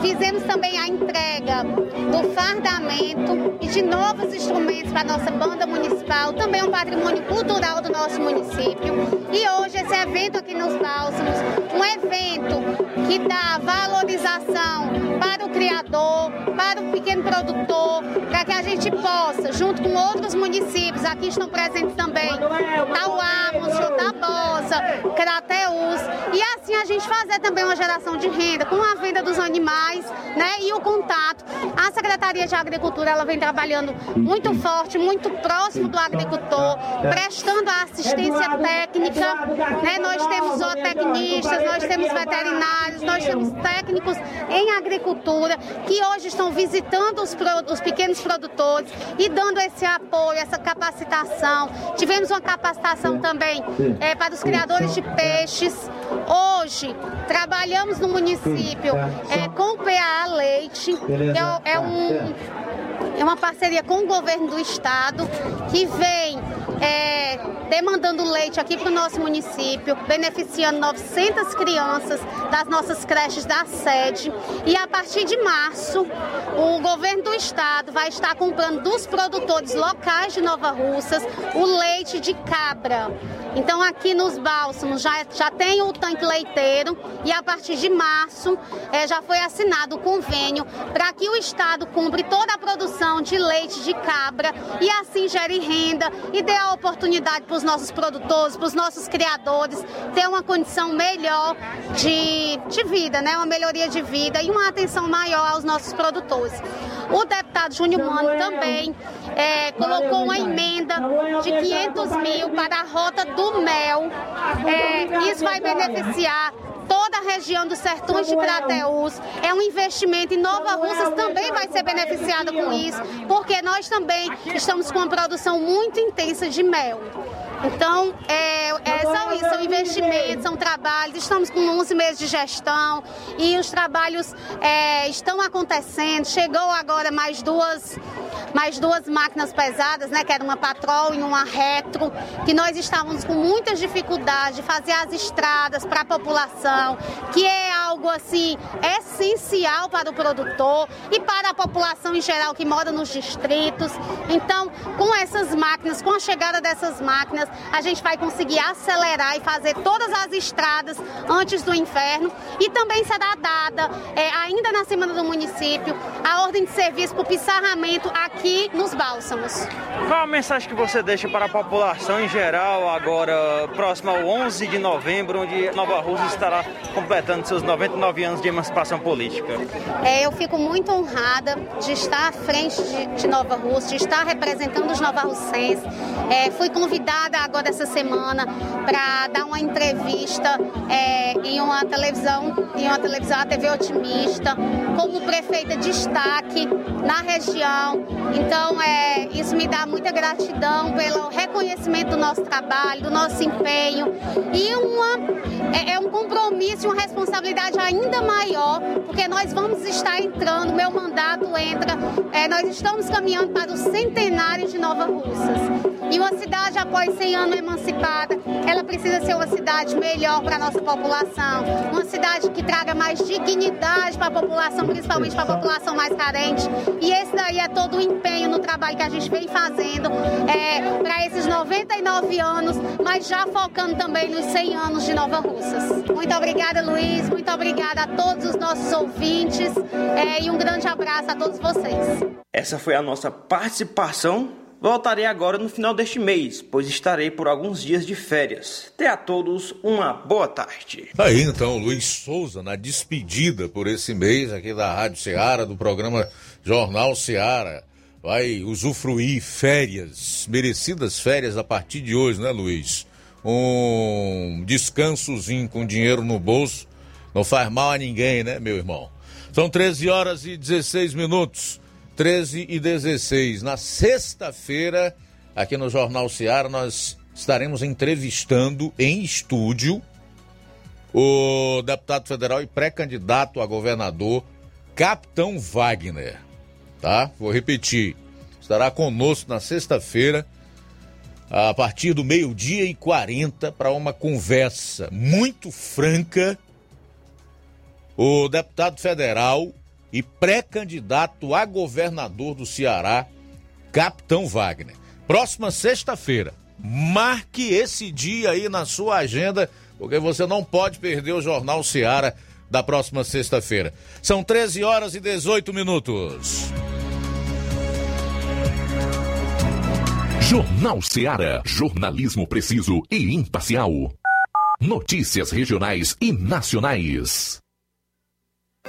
fizemos também a entrega do fardamento e de novos instrumentos para a nossa banda municipal, também um patrimônio cultural do nosso município. E hoje esse evento aqui nos Bálsamos, um evento que dá valorização para o criador, para o pequeno produtor, para que a gente possa, junto com outros municípios, aqui estão presentes também, Tauamos, Tabosa, Crateus, e assim a gente fazer também uma geração de renda com a venda dos animais, né, e o contato. A Secretaria de Agricultura, ela vem trabalhando muito forte, muito próximo do agricultor, prestando assistência técnica, né, nós temos zootecnistas, nós temos veterinários, nós temos técnicos em agricultura que hoje estão visitando os, os pequenos produtores e dando esse apoio, essa capacitação. Tivemos uma capacitação também é, para os criadores de peixes. Hoje, trabalhamos no município é, com PA Leite, que é, é, um, é uma parceria com o governo do estado, que vem é, demandando leite aqui para o nosso município, beneficiando 900 crianças das nossas creches da sede. E a partir de março, o governo do estado vai estar comprando dos produtores locais de Nova Russas o leite de cabra. Então aqui nos bálsamos já, já tem o tanque leiteiro e a partir de março é, já foi assinado o convênio para que o Estado cumpra toda a produção de leite de cabra e assim gere renda e dê a oportunidade para os nossos produtores, para os nossos criadores ter uma condição melhor de, de vida, né? uma melhoria de vida e uma atenção maior aos nossos produtores. O deputado Júnior Mano também é, colocou uma emenda de 500 mil para a rota do mel. É, isso vai beneficiar toda a região dos sertões de Crateús. É um investimento e Nova Russas também vai ser beneficiada com isso, porque nós também estamos com uma produção muito intensa de mel. Então, é, é, são são investimentos, são trabalhos. Estamos com 11 meses de gestão e os trabalhos é, estão acontecendo. Chegou agora mais duas, mais duas máquinas pesadas, né, que era uma patrol e uma retro, que nós estávamos com muitas dificuldades de fazer as estradas para a população, que é algo assim essencial para o produtor e para a população em geral que mora nos distritos. Então, com essas máquinas, com a chegada dessas máquinas, a gente vai conseguir acelerar e fazer todas as estradas antes do inverno e também será dada, é, ainda na semana do município, a ordem de serviço para o pissarramento aqui nos bálsamos. Qual a mensagem que você deixa para a população em geral agora, próximo ao 11 de novembro, onde Nova Rússia estará completando seus 99 anos de emancipação política? É, eu fico muito honrada de estar à frente de, de Nova Rússia, de estar representando os nova-russenses. É, fui convidada agora essa semana para dar uma entrevista é, em uma televisão, em uma televisão, a TV Otimista, como prefeita de destaque na região. Então, é, isso me dá muita gratidão pelo reconhecimento do nosso trabalho, do nosso empenho e uma, é, é um compromisso uma responsabilidade ainda maior, porque nós vamos estar entrando, meu mandato entra, é, nós estamos caminhando para o centenário de Nova Russas. E uma cidade após 100 anos emancipada, ela precisa ser uma cidade melhor para a nossa população, uma cidade que traga mais dignidade para a população, principalmente para a população mais carente. E esse daí é todo o empenho no trabalho que a gente vem fazendo é, para esses 99 anos, mas já focando também nos 100 anos de Nova Russas. Muito obrigada, Luiz. Muito obrigada a todos os nossos ouvintes é, e um grande abraço a todos vocês. Essa foi a nossa participação Voltarei agora no final deste mês, pois estarei por alguns dias de férias. Tenha a todos uma boa tarde. Aí então, Luiz Souza, na despedida por esse mês aqui da Rádio Ceará, do programa Jornal Ceará. Vai usufruir férias, merecidas férias a partir de hoje, né, Luiz? Um descansozinho com dinheiro no bolso não faz mal a ninguém, né, meu irmão? São 13 horas e 16 minutos. 13 e 16. Na sexta-feira, aqui no Jornal Seara, nós estaremos entrevistando em estúdio o deputado federal e pré-candidato a governador, Capitão Wagner. Tá? Vou repetir. Estará conosco na sexta-feira, a partir do meio-dia e 40, para uma conversa muito franca. O deputado federal e pré-candidato a governador do Ceará, Capitão Wagner. Próxima sexta-feira. Marque esse dia aí na sua agenda, porque você não pode perder o Jornal Ceará da próxima sexta-feira. São 13 horas e 18 minutos. Jornal Ceará, jornalismo preciso e imparcial. Notícias regionais e nacionais.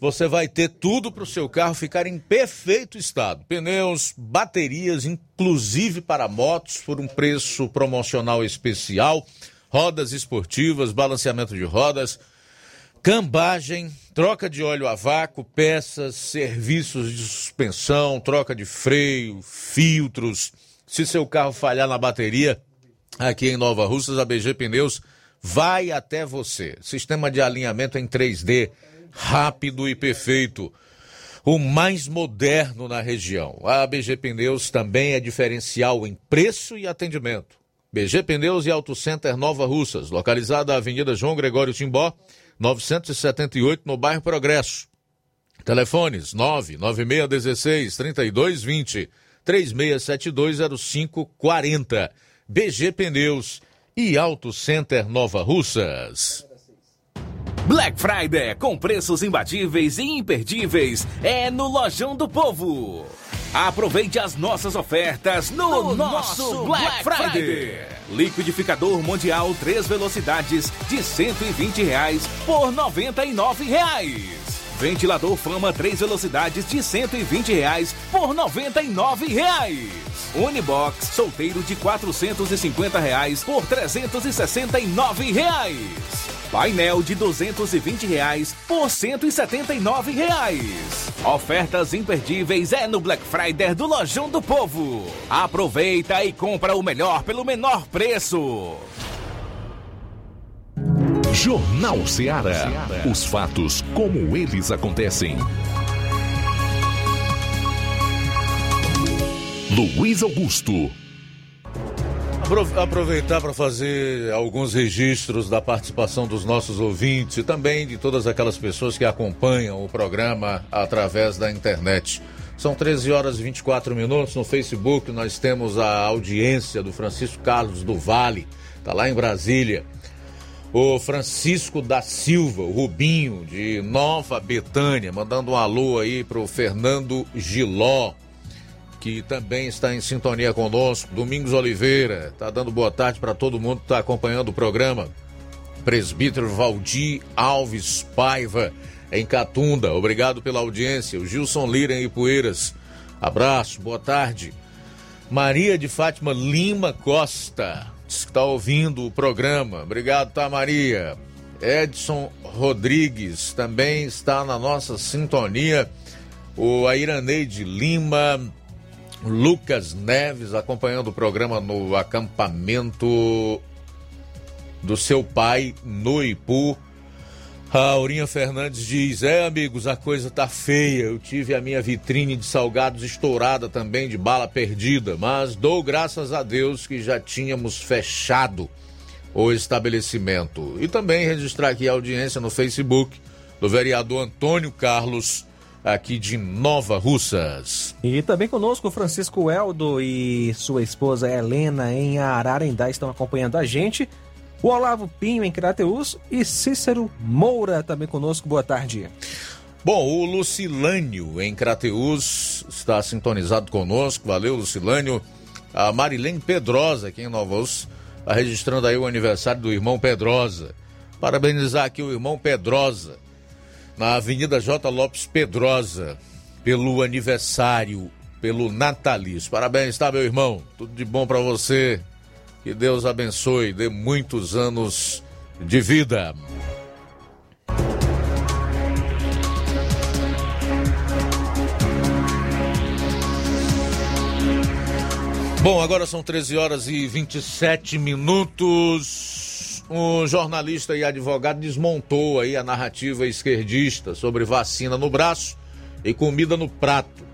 você vai ter tudo para o seu carro ficar em perfeito estado. Pneus, baterias, inclusive para motos, por um preço promocional especial, rodas esportivas, balanceamento de rodas, cambagem, troca de óleo a vácuo, peças, serviços de suspensão, troca de freio, filtros. Se seu carro falhar na bateria, aqui em Nova Russas, a BG Pneus vai até você. Sistema de alinhamento em 3D rápido e perfeito. O mais moderno na região. A BG Pneus também é diferencial em preço e atendimento. BG Pneus e Auto Center Nova Russas, localizada na Avenida João Gregório Timbó, 978, no bairro Progresso. Telefones 99616 3220 36720540. BG Pneus e Auto Center Nova Russas. Black Friday com preços imbatíveis e imperdíveis é no Lojão do Povo. Aproveite as nossas ofertas no, no nosso, Black, Black Friday. Friday. Liquidificador Mundial 3 velocidades de 120 reais por 99 reais. Ventilador Fama 3 velocidades de 120 reais por 99 reais. Unibox solteiro de 450 reais por 369 reais. Painel de 220 reais por 179 reais. Ofertas imperdíveis é no Black Friday do Lojão do Povo. Aproveita e compra o melhor pelo menor preço. Jornal Ceará. Os fatos como eles acontecem. Luiz Augusto. Apro- Aproveitar para fazer alguns registros da participação dos nossos ouvintes e também de todas aquelas pessoas que acompanham o programa através da internet. São 13 horas e 24 minutos. No Facebook nós temos a audiência do Francisco Carlos do Vale, está lá em Brasília. O Francisco da Silva, o Rubinho, de Nova Betânia, mandando um alô aí pro Fernando Giló, que também está em sintonia conosco. Domingos Oliveira, tá dando boa tarde para todo mundo que está acompanhando o programa. Presbítero Valdir Alves Paiva, em Catunda. Obrigado pela audiência. O Gilson Lira em Ipueiras. Abraço, boa tarde. Maria de Fátima Lima Costa, diz que está ouvindo o programa. Obrigado, tá, Maria? Edson Rodrigues também está na nossa sintonia. O Airaneide Lima, Lucas Neves acompanhando o programa no acampamento do seu pai no Ipu. A Aurinha Fernandes diz: É, amigos, a coisa tá feia. Eu tive a minha vitrine de salgados estourada também de bala perdida, mas dou graças a Deus que já tínhamos fechado o estabelecimento. E também registrar aqui a audiência no Facebook do vereador Antônio Carlos, aqui de Nova Russas. E também conosco Francisco Eldo e sua esposa Helena em Ararendá estão acompanhando a gente. O Olavo Pinho em Crateus e Cícero Moura também conosco. Boa tarde. Bom, o Lucilânio em Crateus está sintonizado conosco. Valeu, Lucilânio. A Marilene Pedrosa aqui em Russa está registrando aí o aniversário do irmão Pedrosa. Parabenizar aqui o irmão Pedrosa na Avenida J. Lopes Pedrosa pelo aniversário, pelo natalício. Parabéns, tá, meu irmão? Tudo de bom para você. Que Deus abençoe, dê muitos anos de vida. Bom, agora são 13 horas e 27 minutos. Um jornalista e advogado desmontou aí a narrativa esquerdista sobre vacina no braço e comida no prato.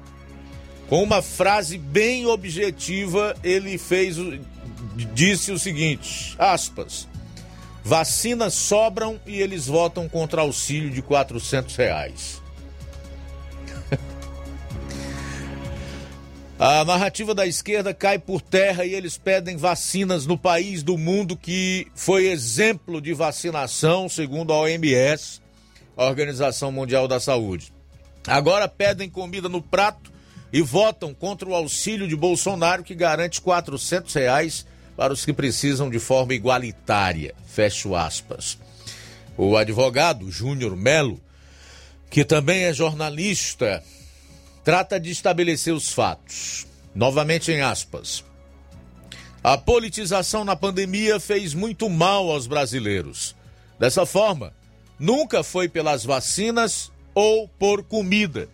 Com uma frase bem objetiva, ele fez disse o seguinte, aspas, vacinas sobram e eles votam contra auxílio de 400 reais. A narrativa da esquerda cai por terra e eles pedem vacinas no país do mundo que foi exemplo de vacinação, segundo a OMS, a Organização Mundial da Saúde. Agora pedem comida no prato e votam contra o auxílio de Bolsonaro que garante 400 reais para os que precisam de forma igualitária. Fecho aspas. O advogado Júnior Melo, que também é jornalista, trata de estabelecer os fatos. Novamente em aspas. A politização na pandemia fez muito mal aos brasileiros. Dessa forma, nunca foi pelas vacinas ou por comida.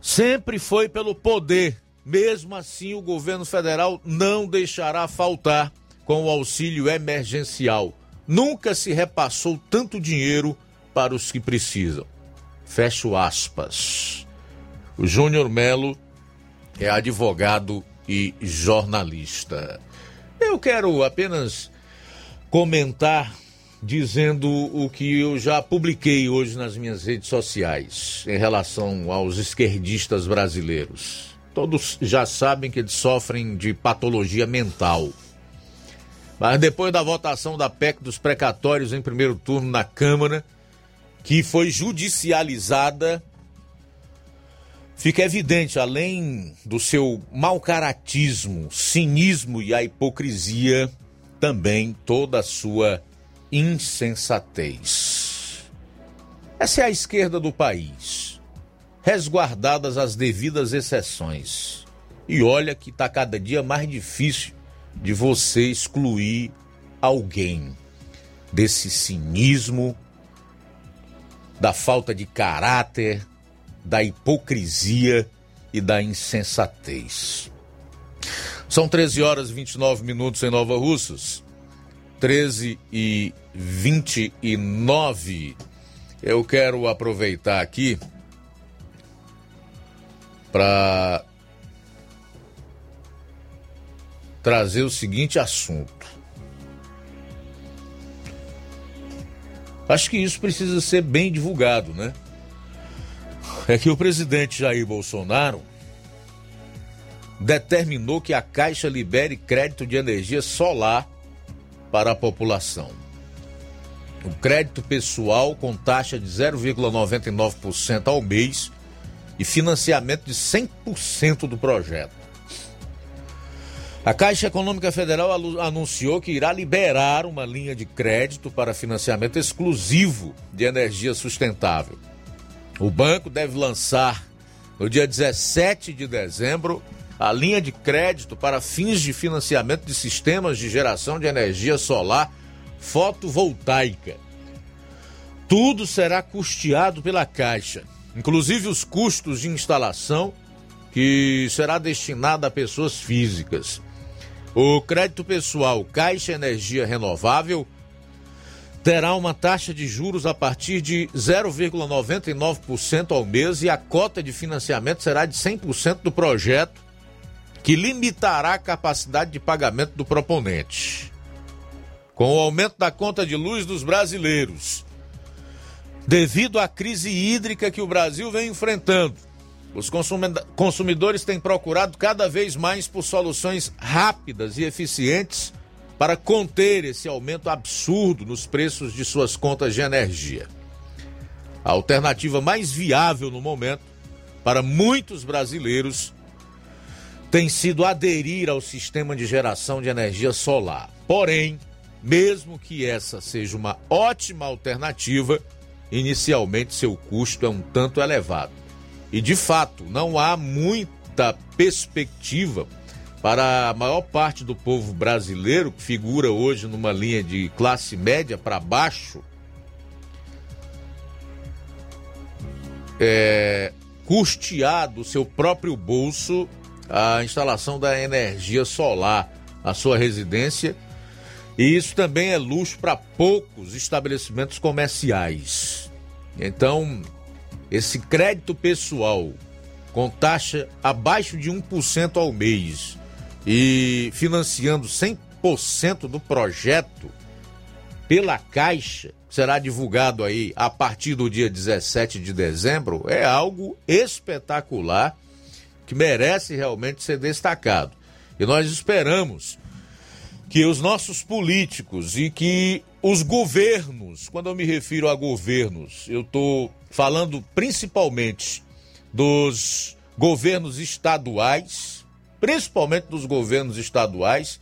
Sempre foi pelo poder. Mesmo assim, o governo federal não deixará faltar com o auxílio emergencial. Nunca se repassou tanto dinheiro para os que precisam. Fecho aspas. O Júnior Melo é advogado e jornalista. Eu quero apenas comentar dizendo o que eu já publiquei hoje nas minhas redes sociais em relação aos esquerdistas brasileiros. Todos já sabem que eles sofrem de patologia mental. Mas depois da votação da PEC dos precatórios em primeiro turno na Câmara, que foi judicializada, fica evidente, além do seu mau caratismo, cinismo e a hipocrisia, também toda a sua insensatez. Essa é a esquerda do país, resguardadas as devidas exceções. E olha que está cada dia mais difícil de você excluir alguém desse cinismo, da falta de caráter, da hipocrisia e da insensatez. São 13 horas e 29 minutos em Nova Russas. 13 e 29. Eu quero aproveitar aqui para trazer o seguinte assunto. Acho que isso precisa ser bem divulgado, né? É que o presidente Jair Bolsonaro determinou que a Caixa libere crédito de energia solar para a população. O crédito pessoal com taxa de 0,99% ao mês e financiamento de 100% do projeto. A Caixa Econômica Federal anunciou que irá liberar uma linha de crédito para financiamento exclusivo de energia sustentável. O banco deve lançar no dia 17 de dezembro a linha de crédito para fins de financiamento de sistemas de geração de energia solar fotovoltaica. Tudo será custeado pela Caixa, inclusive os custos de instalação, que será destinado a pessoas físicas. O crédito pessoal Caixa Energia Renovável terá uma taxa de juros a partir de 0,99% ao mês e a cota de financiamento será de 100% do projeto, que limitará a capacidade de pagamento do proponente. Com o aumento da conta de luz dos brasileiros, devido à crise hídrica que o Brasil vem enfrentando, os consumidores têm procurado cada vez mais por soluções rápidas e eficientes para conter esse aumento absurdo nos preços de suas contas de energia. A alternativa mais viável no momento para muitos brasileiros tem sido aderir ao sistema de geração de energia solar. Porém, mesmo que essa seja uma ótima alternativa, inicialmente seu custo é um tanto elevado. E de fato, não há muita perspectiva para a maior parte do povo brasileiro, que figura hoje numa linha de classe média para baixo, é, custear do seu próprio bolso a instalação da energia solar à sua residência. E isso também é luxo para poucos estabelecimentos comerciais. Então, esse crédito pessoal com taxa abaixo de 1% ao mês e financiando 100% do projeto pela Caixa, será divulgado aí a partir do dia 17 de dezembro, é algo espetacular que merece realmente ser destacado. E nós esperamos que os nossos políticos e que os governos, quando eu me refiro a governos, eu estou falando principalmente dos governos estaduais, principalmente dos governos estaduais,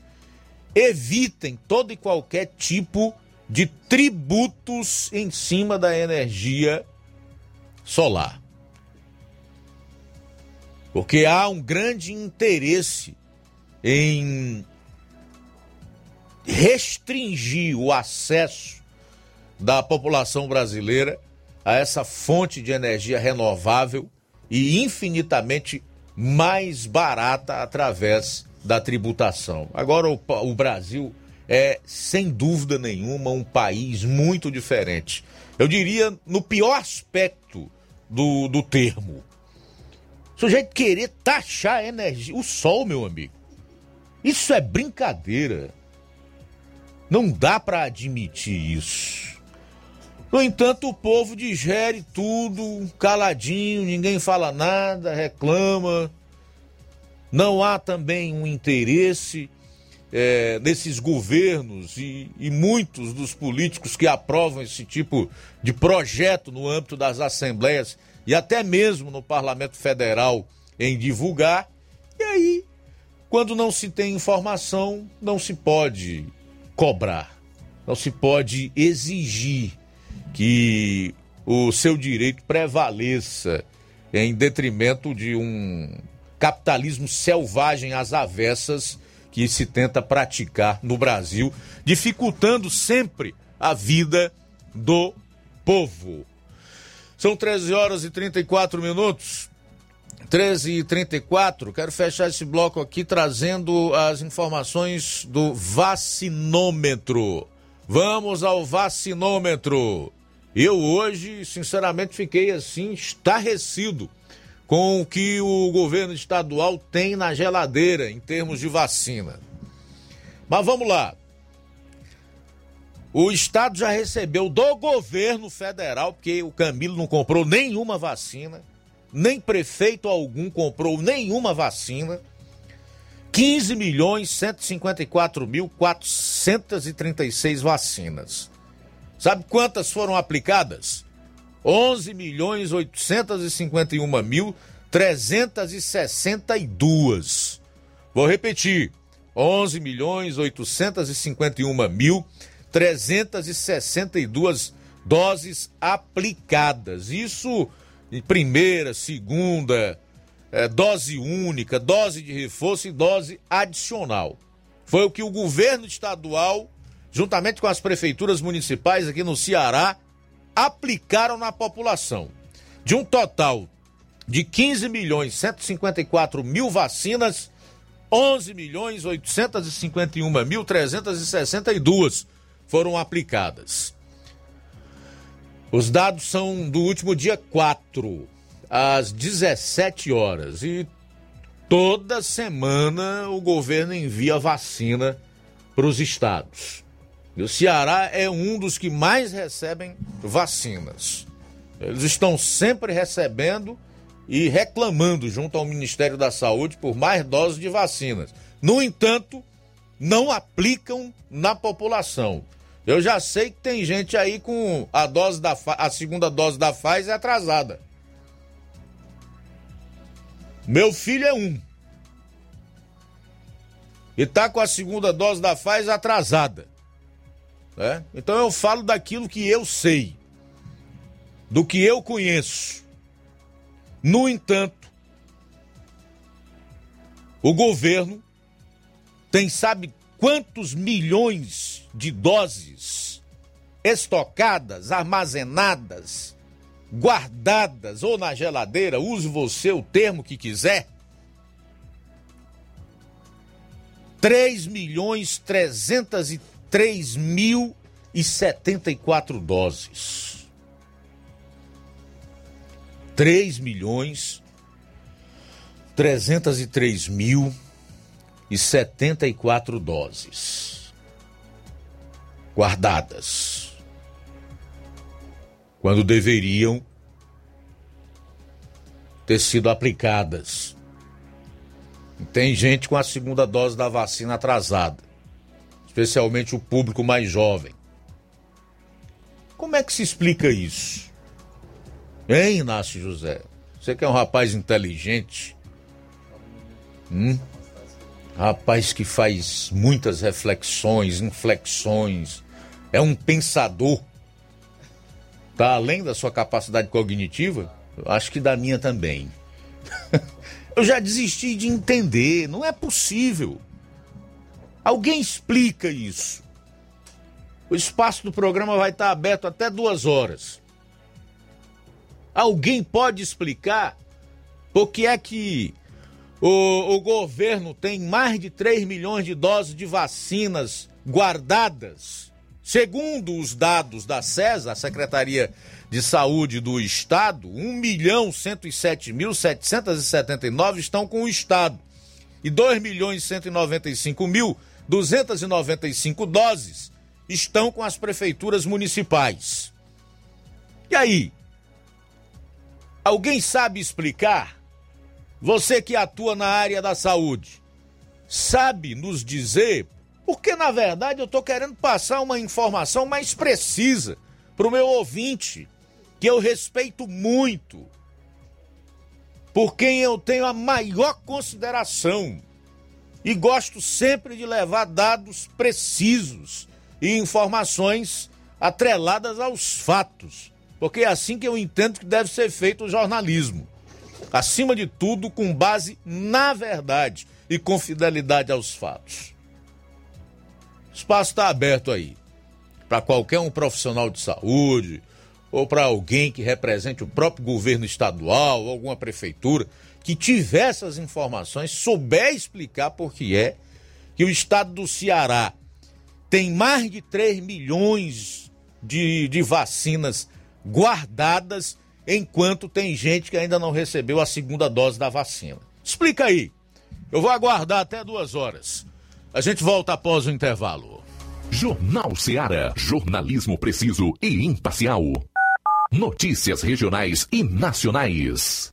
evitem todo e qualquer tipo de tributos em cima da energia solar. Porque há um grande interesse em restringir o acesso da população brasileira a essa fonte de energia renovável e infinitamente mais barata através da tributação. Agora, o, o Brasil é, sem dúvida nenhuma, um país muito diferente. Eu diria no pior aspecto do, do termo. O sujeito querer taxar a energia, o sol, meu amigo. Isso é brincadeira. Não dá para admitir isso. No entanto, o povo digere tudo caladinho, ninguém fala nada, reclama. Não há também um interesse é, nesses governos e, e muitos dos políticos que aprovam esse tipo de projeto no âmbito das assembleias e até mesmo no Parlamento Federal em divulgar. E aí, quando não se tem informação, não se pode cobrar, não se pode exigir que o seu direito prevaleça em detrimento de um capitalismo selvagem às avessas que se tenta praticar no Brasil, dificultando sempre a vida do povo. São 13 horas e 34 minutos. 13 e 34 quero fechar esse bloco aqui trazendo as informações do vacinômetro. Vamos ao vacinômetro. Eu hoje, sinceramente, fiquei assim, estarrecido com o que o governo estadual tem na geladeira em termos de vacina. Mas vamos lá. O estado já recebeu do governo federal, porque o Camilo não comprou nenhuma vacina, nem prefeito algum comprou nenhuma vacina. 15 milhões 154 mil 436 vacinas. Sabe quantas foram aplicadas? 11 milhões 851 mil 362. Vou repetir. 11 milhões 851 mil 362 doses aplicadas. Isso em primeira, segunda, é, dose única, dose de reforço e dose adicional. Foi o que o governo estadual, juntamente com as prefeituras municipais aqui no Ceará, aplicaram na população. De um total de 15 milhões 154 mil vacinas, 11 milhões 851 mil 362 foram aplicadas. Os dados são do último dia 4, às 17 horas. E toda semana o governo envia vacina para os estados. E o Ceará é um dos que mais recebem vacinas. Eles estão sempre recebendo e reclamando junto ao Ministério da Saúde por mais doses de vacinas. No entanto, não aplicam na população. Eu já sei que tem gente aí com a dose da a segunda dose da Pfizer atrasada. Meu filho é um. E tá com a segunda dose da Pfizer atrasada. Né? Então eu falo daquilo que eu sei, do que eu conheço. No entanto, o governo tem, sabe quantos milhões de doses estocadas, armazenadas, guardadas ou na geladeira, use você o termo que quiser. 3 milhões 330 3.074 doses. 3 milhões 303 mil e 74 doses guardadas quando deveriam ter sido aplicadas. Tem gente com a segunda dose da vacina atrasada especialmente o público mais jovem. Como é que se explica isso? Hein, Inácio José? Você que é um rapaz inteligente, hum? Rapaz que faz muitas reflexões, inflexões, é um pensador, tá além da sua capacidade cognitiva? Acho que da minha também. Eu já desisti de entender, não é possível. Alguém explica isso. O espaço do programa vai estar aberto até duas horas. Alguém pode explicar por que é que o, o governo tem mais de 3 milhões de doses de vacinas guardadas? Segundo os dados da CESA, a Secretaria de Saúde do Estado, 1 milhão 107 mil 779 estão com o Estado e 2 milhões 195 mil 295 doses estão com as prefeituras municipais. E aí? Alguém sabe explicar? Você que atua na área da saúde, sabe nos dizer? Porque na verdade eu estou querendo passar uma informação mais precisa para o meu ouvinte, que eu respeito muito, por quem eu tenho a maior consideração e gosto sempre de levar dados precisos e informações atreladas aos fatos Porque é assim que eu entendo que deve ser feito o jornalismo. Acima de tudo, com base na verdade e com fidelidade aos fatos. O espaço está aberto aí para qualquer um profissional de saúde ou para alguém que represente o próprio governo estadual, alguma prefeitura, que tiver essas informações, souber explicar por que é que o estado do Ceará tem mais de 3 milhões de, de vacinas guardadas, enquanto tem gente que ainda não recebeu a segunda dose da vacina. Explica aí. Eu vou aguardar até duas horas. A gente volta após o intervalo. Jornal Ceará. Jornalismo preciso e imparcial. Notícias regionais e nacionais.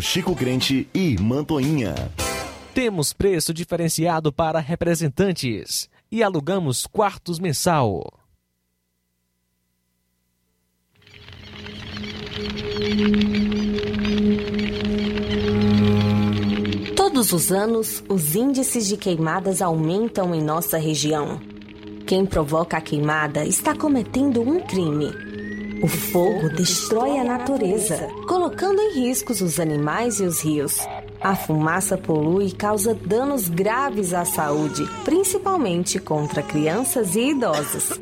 Chico Crente e Mantoinha. Temos preço diferenciado para representantes e alugamos quartos mensal. Todos os anos, os índices de queimadas aumentam em nossa região. Quem provoca a queimada está cometendo um crime. O fogo destrói a natureza, colocando em riscos os animais e os rios. A fumaça polui e causa danos graves à saúde, principalmente contra crianças e idosos.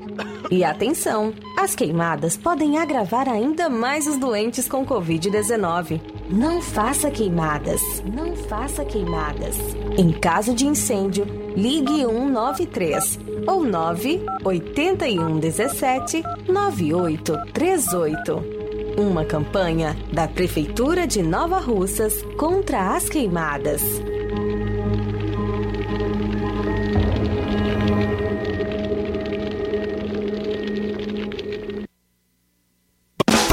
E atenção, as queimadas podem agravar ainda mais os doentes com Covid-19. Não faça queimadas, não faça queimadas. Em caso de incêndio, ligue 193 ou 98117 9838. Uma campanha da Prefeitura de Nova Russas contra as queimadas.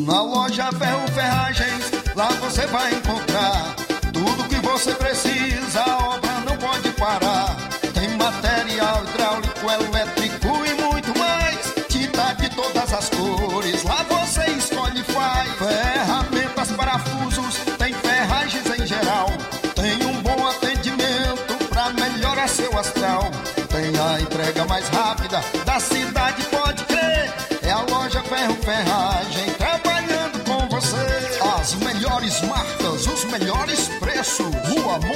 Na loja Ferro Ferragens, lá você vai encontrar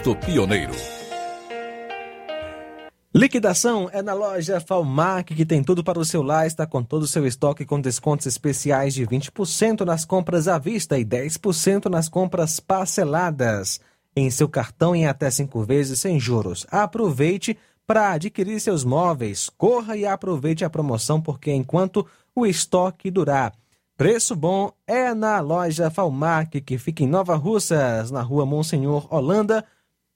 Pioneiro. Liquidação é na loja Falmac, que tem tudo para o seu lar, está com todo o seu estoque com descontos especiais de 20% nas compras à vista e 10% nas compras parceladas em seu cartão em até cinco vezes sem juros. Aproveite para adquirir seus móveis. Corra e aproveite a promoção, porque enquanto o estoque durar. Preço bom é na loja Falmac, que fica em Nova Russas, na rua Monsenhor Holanda,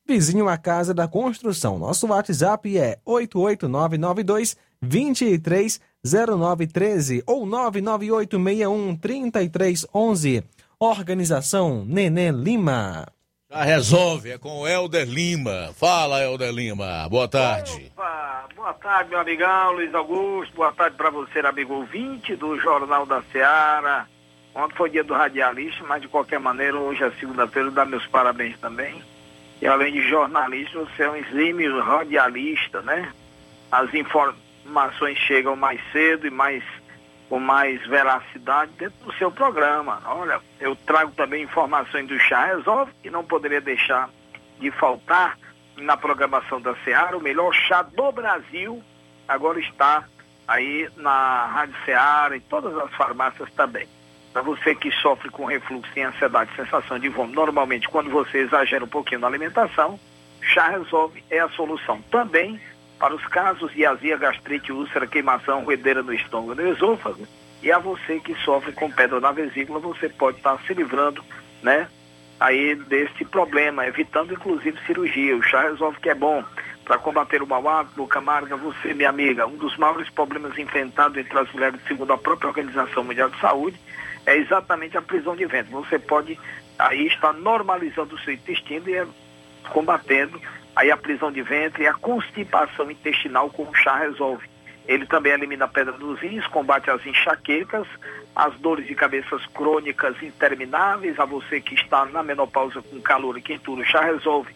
vizinho à Casa da Construção. Nosso WhatsApp é 88992 230913 ou 998613311. Organização Nenê Lima. Já resolve, é com o Helder Lima. Fala, Helder Lima. Boa tarde. Opa, boa tarde, meu amigão Luiz Augusto. Boa tarde para você, amigo ouvinte do Jornal da Seara. Ontem foi dia do radialista, mas de qualquer maneira, hoje é segunda-feira, dá meus parabéns também. E além de jornalista, você é um exímio radialista, né? As informações chegam mais cedo e mais com mais veracidade dentro do seu programa. Olha, eu trago também informações do Chá Resolve, que não poderia deixar de faltar na programação da Seara, o melhor chá do Brasil, agora está aí na Rádio Seara e todas as farmácias também. Para você que sofre com refluxo e ansiedade, sensação de vômito, normalmente quando você exagera um pouquinho na alimentação, chá resolve é a solução. Também para os casos de azia, gastrite, úlcera, queimação, ruedeira no estômago no esôfago, e a você que sofre com pedra na vesícula, você pode estar se livrando, né, aí desse problema, evitando inclusive cirurgia. O chá resolve que é bom para combater o mau hábito, Camarga, você, minha amiga, um dos maiores problemas enfrentados entre as mulheres, segundo a própria Organização Mundial de Saúde, é exatamente a prisão de ventre. Você pode aí estar normalizando o seu intestino e é combatendo aí a prisão de ventre e a constipação intestinal com o chá resolve. Ele também elimina a pedra dos rins, combate as enxaquecas, as dores de cabeças crônicas intermináveis, a você que está na menopausa com calor e quentura, o chá resolve.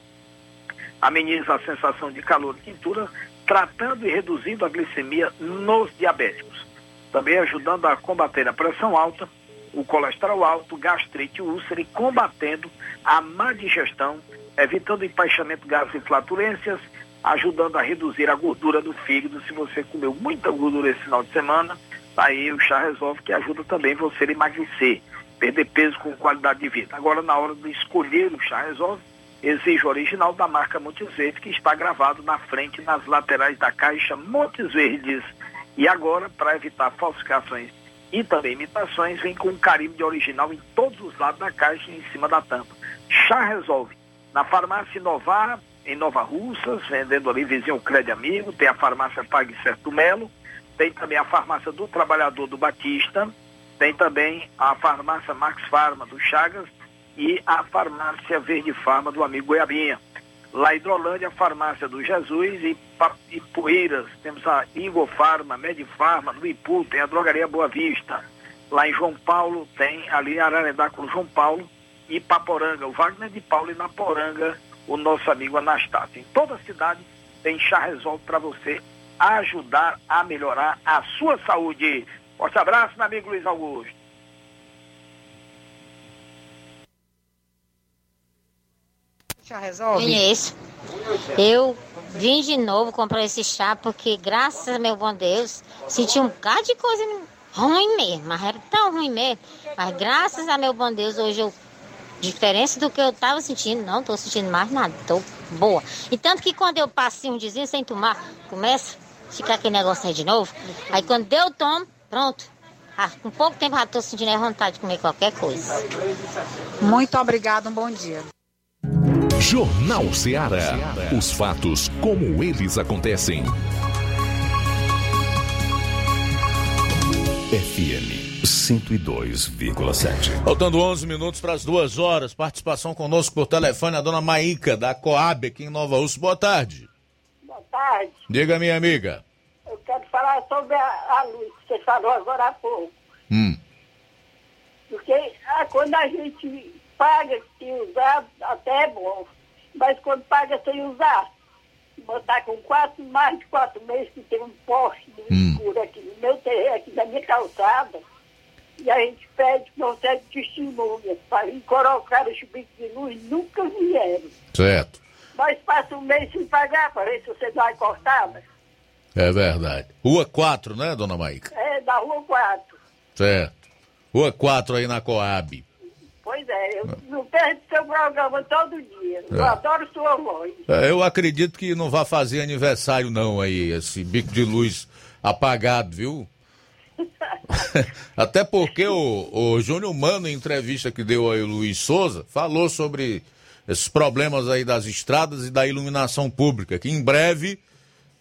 Ameniza a sensação de calor e quentura, tratando e reduzindo a glicemia nos diabéticos. Também ajudando a combater a pressão alta, o colesterol alto, gastrite, úlcera e combatendo a má digestão, evitando empaixamento, gases e flatulências, ajudando a reduzir a gordura do fígado. Se você comeu muita gordura esse final de semana, aí o chá resolve que ajuda também você a emagrecer, perder peso com qualidade de vida. Agora, na hora de escolher o chá resolve, exige o original da marca Montes Verdes, que está gravado na frente nas laterais da caixa Montes Verdes. E agora, para evitar falsificações e também imitações, vem com um carimbo de original em todos os lados da caixa e em cima da tampa. Chá Resolve. Na farmácia Inovar, em Nova Russas, vendendo ali vizinho Crédito Amigo, tem a farmácia Pague Certo Melo, tem também a farmácia do Trabalhador do Batista, tem também a farmácia Max Farma do Chagas e a farmácia Verde Farma do amigo Goiabinha. Lá em Hidrolândia, farmácia do Jesus e, e Poeiras, temos a Igor Farma, Medifarma, no Ipu, tem a drogaria Boa Vista. Lá em João Paulo, tem ali em Ararendá com João Paulo e Paporanga, o Wagner de Paulo e na Poranga, o nosso amigo Anastácio. Em toda a cidade tem chá resolve para você ajudar a melhorar a sua saúde. Forte abraço, meu amigo Luiz Augusto. Chá resolve? Conheço. Eu vim de novo comprar esse chá porque, graças a meu bom Deus, senti um bocado de coisa ruim mesmo, mas era tão ruim mesmo. Mas graças a meu bom Deus, hoje eu Diferença do que eu tava sentindo, não tô sentindo mais nada, tô boa. E tanto que quando eu passo um dizinho sem tomar, começa a ficar aquele negócio aí de novo. Aí quando eu tomo, pronto, Ah, com pouco tempo já estou sentindo a vontade de comer qualquer coisa. Muito obrigado, um bom dia. Jornal Ceará. Os fatos como eles acontecem. FM 102,7. Faltando 11 minutos para as duas horas. Participação conosco por telefone a dona Maíca, da Coab, aqui em Nova Urso. Boa tarde. Boa tarde. Diga, minha amiga. Eu quero falar sobre a, a luz que você falou agora há pouco. Hum. Porque ah, quando a gente paga sem usar, até é bom. Mas quando paga sem usar, botar com quatro, mais de quatro meses que tem um poste Hum. escuro aqui no meu terreno, aqui na minha calçada, e a gente pede que não seja testemunhas para vir colocar os bicos de luz, nunca vieram. Certo. Mas passa um mês sem pagar para ver se você dá uma cortada. É verdade. Rua 4, né, dona Maíca? É, da rua 4. Certo. Rua 4 aí na Coab. Pois é, eu não perco seu programa todo dia. Eu É. adoro sua voz. É, Eu acredito que não vai fazer aniversário não aí, esse bico de luz apagado, viu? Até porque o, o Júnior Mano, em entrevista que deu aí o Luiz Souza, falou sobre esses problemas aí das estradas e da iluminação pública, que em breve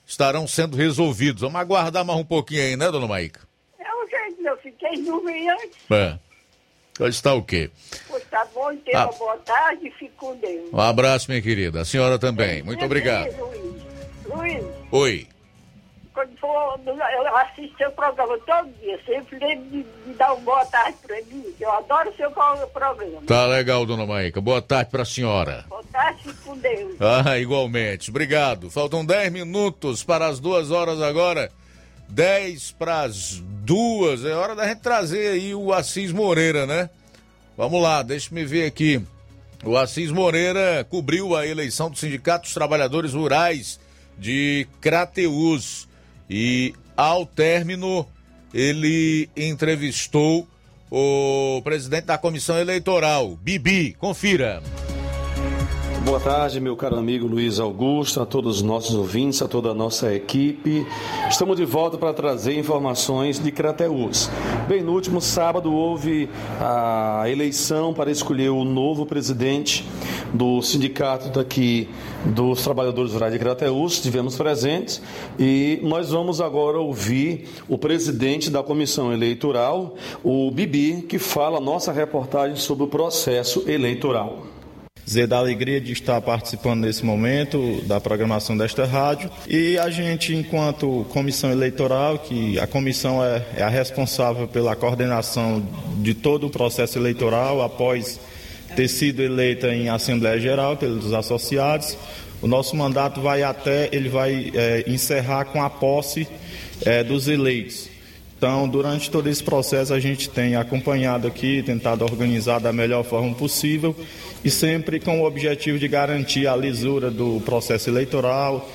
estarão sendo resolvidos. Vamos aguardar mais um pouquinho aí, né, dona Maíca? É o jeito, eu fiquei dormindo antes. É. Hoje está o quê? Tá bom, tenha Ah. uma boa tarde e com Deus. Um abraço, minha querida. A senhora também. Muito obrigado. Luiz, Luiz, Oi. quando for, eu assisto seu programa todo dia. Sempre lembro de, de dar uma boa tarde para mim. Eu adoro seu pro- programa. Tá legal, dona Maíca. Boa tarde para a senhora. Boa tarde, fique com Deus. Ah, igualmente. Obrigado. Faltam 10 minutos para as duas horas agora. 10 para as duas. É hora da gente trazer aí o Assis Moreira, né? Vamos lá, deixa me ver aqui. O Assis Moreira cobriu a eleição do Sindicato dos Trabalhadores Rurais de Crateus. E ao término, ele entrevistou o presidente da comissão eleitoral, Bibi. Confira. Boa tarde, meu caro amigo Luiz Augusto, a todos os nossos ouvintes, a toda a nossa equipe. Estamos de volta para trazer informações de Crateus. Bem, no último sábado houve a eleição para escolher o novo presidente do sindicato daqui dos trabalhadores rurais de Crateus. Estivemos presentes e nós vamos agora ouvir o presidente da comissão eleitoral, o Bibi, que fala a nossa reportagem sobre o processo eleitoral. Dizer da alegria de estar participando nesse momento da programação desta rádio. E a gente enquanto comissão eleitoral que a comissão é, é a responsável pela coordenação de todo o processo eleitoral após ter sido eleita em Assembleia Geral pelos associados o nosso mandato vai até ele vai é, encerrar com a posse é, dos eleitos então, durante todo esse processo, a gente tem acompanhado aqui, tentado organizar da melhor forma possível e sempre com o objetivo de garantir a lisura do processo eleitoral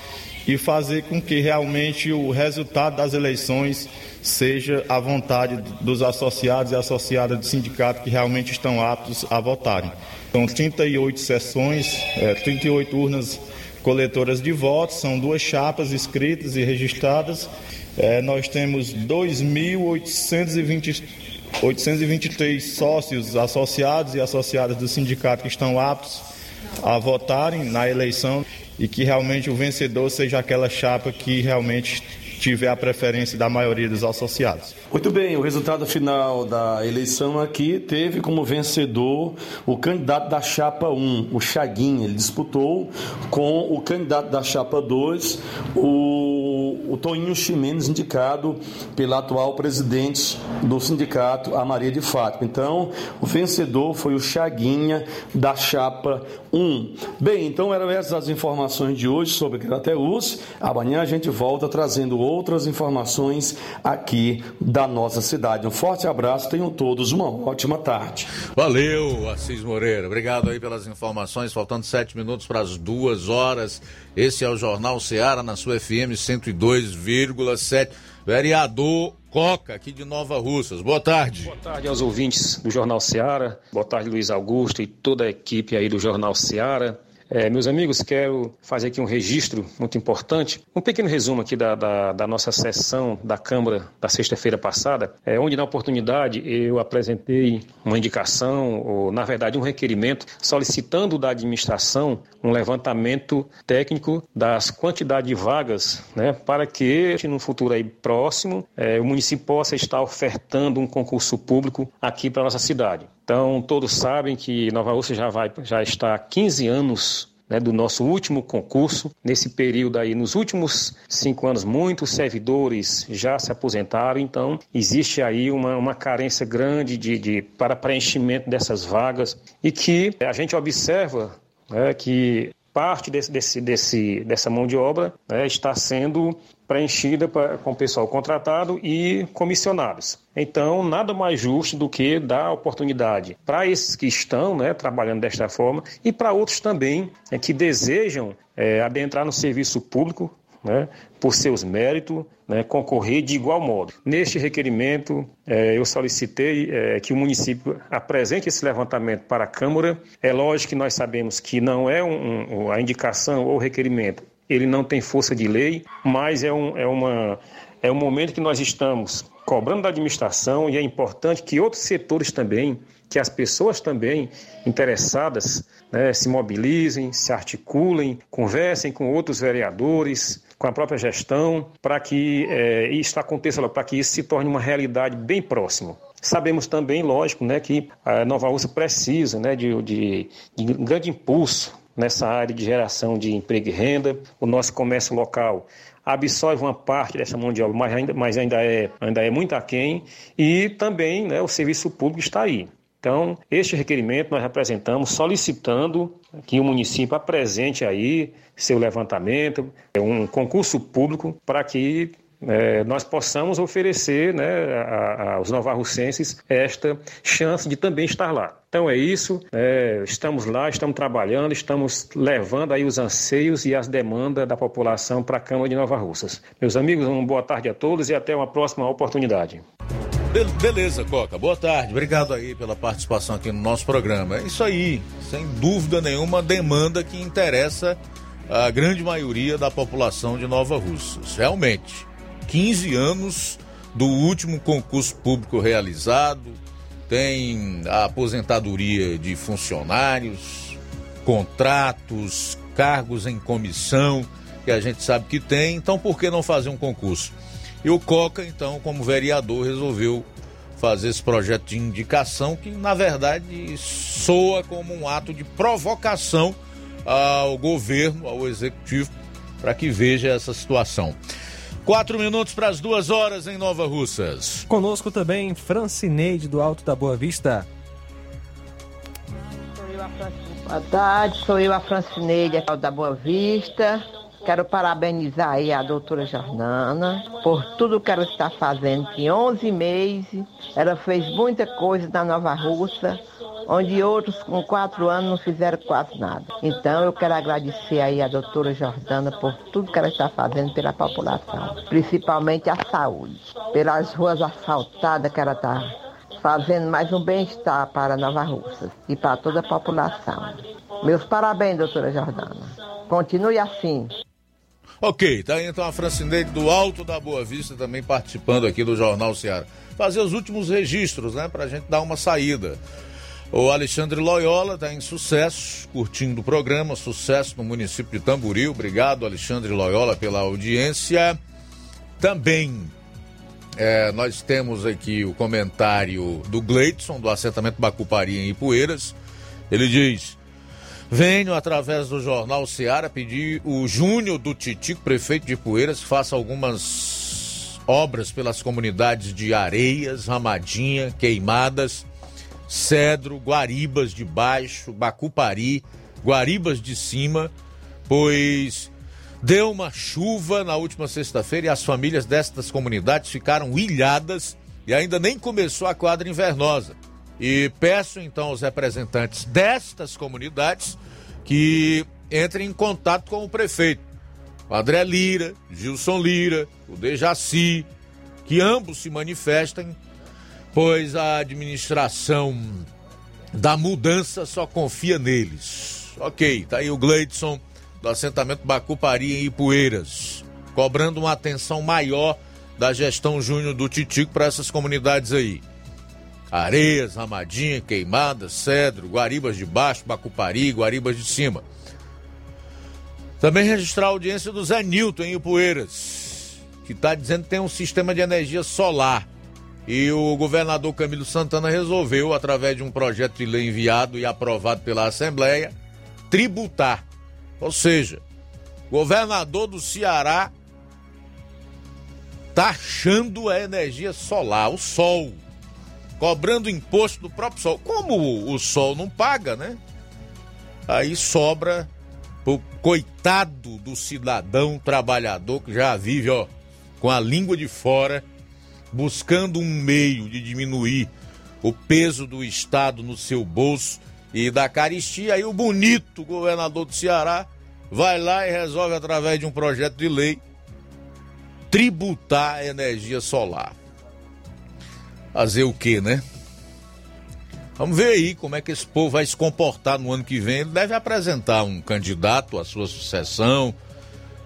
e fazer com que realmente o resultado das eleições seja à vontade dos associados e associadas do sindicato que realmente estão aptos a votarem. São 38 sessões, é, 38 urnas coletoras de votos, são duas chapas escritas e registradas é, nós temos 2.823 sócios associados e associadas do sindicato que estão aptos a votarem na eleição e que realmente o vencedor seja aquela chapa que realmente tiver a preferência da maioria dos associados. Muito bem, o resultado final da eleição aqui teve como vencedor o candidato da chapa 1, o Chaguinha. Ele disputou com o candidato da chapa 2, o, o Toninho Ximenes, indicado pela atual presidente do sindicato, a Maria de Fátima. Então, o vencedor foi o Chaguinha da chapa 1. Bem, então eram essas as informações de hoje sobre Crateus. Amanhã a gente volta trazendo outras informações aqui da nossa cidade. Um forte abraço, tenham todos uma ótima tarde. Valeu, Assis Moreira. Obrigado aí pelas informações. Faltando sete minutos para as duas horas. Esse é o Jornal Seara na sua FM 102,7. Vereador Coca, aqui de Nova Russas. Boa tarde. Boa tarde aos ouvintes do Jornal Seara. Boa tarde, Luiz Augusto e toda a equipe aí do Jornal Seara. É, meus amigos, quero fazer aqui um registro muito importante, um pequeno resumo aqui da, da, da nossa sessão da Câmara da sexta-feira passada, é, onde na oportunidade eu apresentei uma indicação, ou na verdade um requerimento, solicitando da administração um levantamento técnico das quantidades de vagas, né, para que no futuro aí próximo é, o município possa estar ofertando um concurso público aqui para nossa cidade. Então, todos sabem que Nova Rússia já, vai, já está há 15 anos né, do nosso último concurso. Nesse período aí, nos últimos cinco anos, muitos servidores já se aposentaram, então existe aí uma, uma carência grande de, de, para preenchimento dessas vagas e que a gente observa né, que parte desse, desse, desse, dessa mão de obra né, está sendo preenchida pra, com pessoal contratado e comissionados. Então, nada mais justo do que dar oportunidade para esses que estão né, trabalhando desta forma e para outros também é, que desejam é, adentrar no serviço público né, por seus méritos, né, concorrer de igual modo. Neste requerimento, é, eu solicitei é, que o município apresente esse levantamento para a Câmara. É lógico que nós sabemos que não é um, um, a indicação ou requerimento ele não tem força de lei, mas é um, é uma, é um momento que nós estamos cobrando da administração e é importante que outros setores também, que as pessoas também interessadas né, se mobilizem, se articulem, conversem com outros vereadores, com a própria gestão, para que é, isso aconteça, para que isso se torne uma realidade bem próxima. Sabemos também, lógico, né, que a Nova Ursa precisa né, de, de, de um grande impulso nessa área de geração de emprego e renda. O nosso comércio local absorve uma parte dessa mão de obra, mas ainda, mas ainda, é, ainda é muito aquém. E também né, o serviço público está aí. Então, este requerimento nós apresentamos solicitando que o município apresente aí seu levantamento, um concurso público para que é, nós possamos oferecer né, aos novarrocenses esta chance de também estar lá. Então é isso, é, estamos lá, estamos trabalhando, estamos levando aí os anseios e as demandas da população para a Câmara de Nova Russas. Meus amigos, uma boa tarde a todos e até uma próxima oportunidade. Beleza, Coca. Boa tarde. Obrigado aí pela participação aqui no nosso programa. É isso aí, sem dúvida nenhuma, demanda que interessa a grande maioria da população de Nova Russas. Realmente, 15 anos do último concurso público realizado, tem a aposentadoria de funcionários, contratos, cargos em comissão, que a gente sabe que tem, então por que não fazer um concurso? E o Coca, então, como vereador, resolveu fazer esse projeto de indicação que, na verdade, soa como um ato de provocação ao governo, ao executivo, para que veja essa situação. Quatro minutos para as duas horas em Nova Russas. Conosco também Francineide do Alto da Boa Vista. Boa tarde, sou eu a Francineide da Boa Vista. Quero parabenizar aí a doutora Jordana por tudo que ela está fazendo. Em 11 meses, ela fez muita coisa na Nova Russa onde outros com quatro anos não fizeram quase nada. Então eu quero agradecer aí a doutora Jordana por tudo que ela está fazendo pela população, principalmente a saúde, pelas ruas asfaltadas que ela está fazendo mais um bem-estar para Nova Russa e para toda a população. Meus parabéns, doutora Jordana. Continue assim. Ok, tá aí então a Francineide do Alto da Boa Vista também participando aqui do Jornal Ceará. Fazer os últimos registros, né, pra gente dar uma saída. O Alexandre Loyola está em sucesso, curtindo o programa, sucesso no município de Tamboril. Obrigado, Alexandre Loyola, pela audiência. Também é, nós temos aqui o comentário do Gleidson, do assentamento Bacupari em Ipueiras. Ele diz: Venho, através do jornal Seara, pedir o Júnior do Titico, prefeito de Ipueiras, que faça algumas obras pelas comunidades de Areias, Ramadinha, Queimadas Cedro, Guaribas de Baixo, Bacupari, Guaribas de Cima, pois deu uma chuva na última sexta-feira e as famílias destas comunidades ficaram ilhadas e ainda nem começou a quadra invernosa. E peço então aos representantes destas comunidades que entrem em contato com o prefeito, o André Lira, Gilson Lira, o Dejaci, que ambos se manifestem pois a administração da mudança só confia neles. Ok, tá aí o Gleidson do assentamento Bacupari em Ipueiras, cobrando uma atenção maior da gestão Júnior do Titico para essas comunidades aí. Areias, Ramadinha, Queimadas, Cedro, Guaribas de Baixo, Bacupari, Guaribas de Cima. Também registrar a audiência do Zé Nilton em Ipueiras, que está dizendo que tem um sistema de energia solar. E o governador Camilo Santana resolveu, através de um projeto de lei enviado e aprovado pela Assembleia, tributar. Ou seja, governador do Ceará taxando a energia solar, o sol, cobrando imposto do próprio sol. Como o sol não paga, né? Aí sobra o coitado do cidadão trabalhador que já vive, ó, com a língua de fora, buscando um meio de diminuir o peso do Estado no seu bolso e da caristia. Aí o bonito governador do Ceará vai lá e resolve, através de um projeto de lei, tributar a energia solar. Fazer o quê, né? Vamos ver aí como é que esse povo vai se comportar no ano que vem. Ele deve apresentar um candidato à sua sucessão.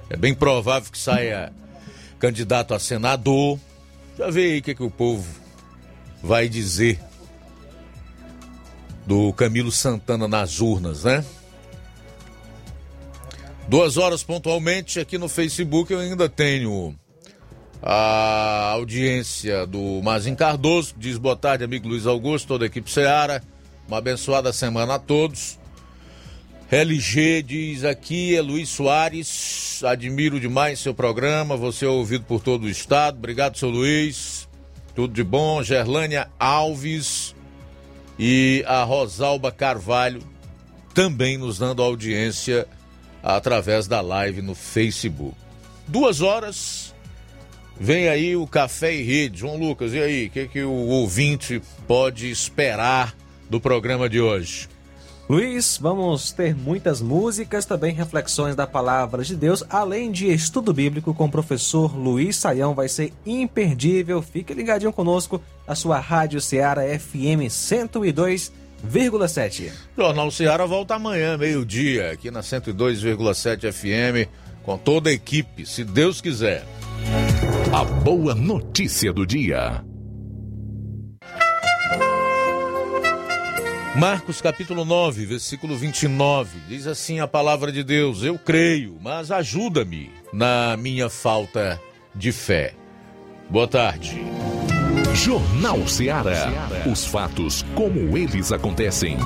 É bem provável que saia candidato a senador. Já vê aí o que, é que o povo vai dizer do Camilo Santana nas urnas, né? Duas horas pontualmente aqui no Facebook eu ainda tenho a audiência do Mazin Cardoso, diz boa tarde, amigo Luiz Augusto, toda a equipe Seara. Uma abençoada semana a todos. LG diz aqui, é Luiz Soares, admiro demais seu programa, você é ouvido por todo o estado. Obrigado, seu Luiz. Tudo de bom. Gerlânia Alves e a Rosalba Carvalho também nos dando audiência através da live no Facebook. Duas horas Vem aí o Café e Rede. João Lucas, e aí? O que, que o ouvinte pode esperar do programa de hoje? Luiz, vamos ter muitas músicas, também reflexões da palavra de Deus, além de estudo bíblico com o professor Luiz Saião. Vai ser imperdível. Fique ligadinho conosco, a sua Rádio Ceará FM 102,7. Jornal Ceará volta amanhã, meio-dia, aqui na 102,7 FM, com toda a equipe, se Deus quiser. A boa notícia do dia. Marcos capítulo 9, versículo 29, diz assim a palavra de Deus: Eu creio, mas ajuda-me na minha falta de fé. Boa tarde. Jornal Ceará. Os fatos como eles acontecem.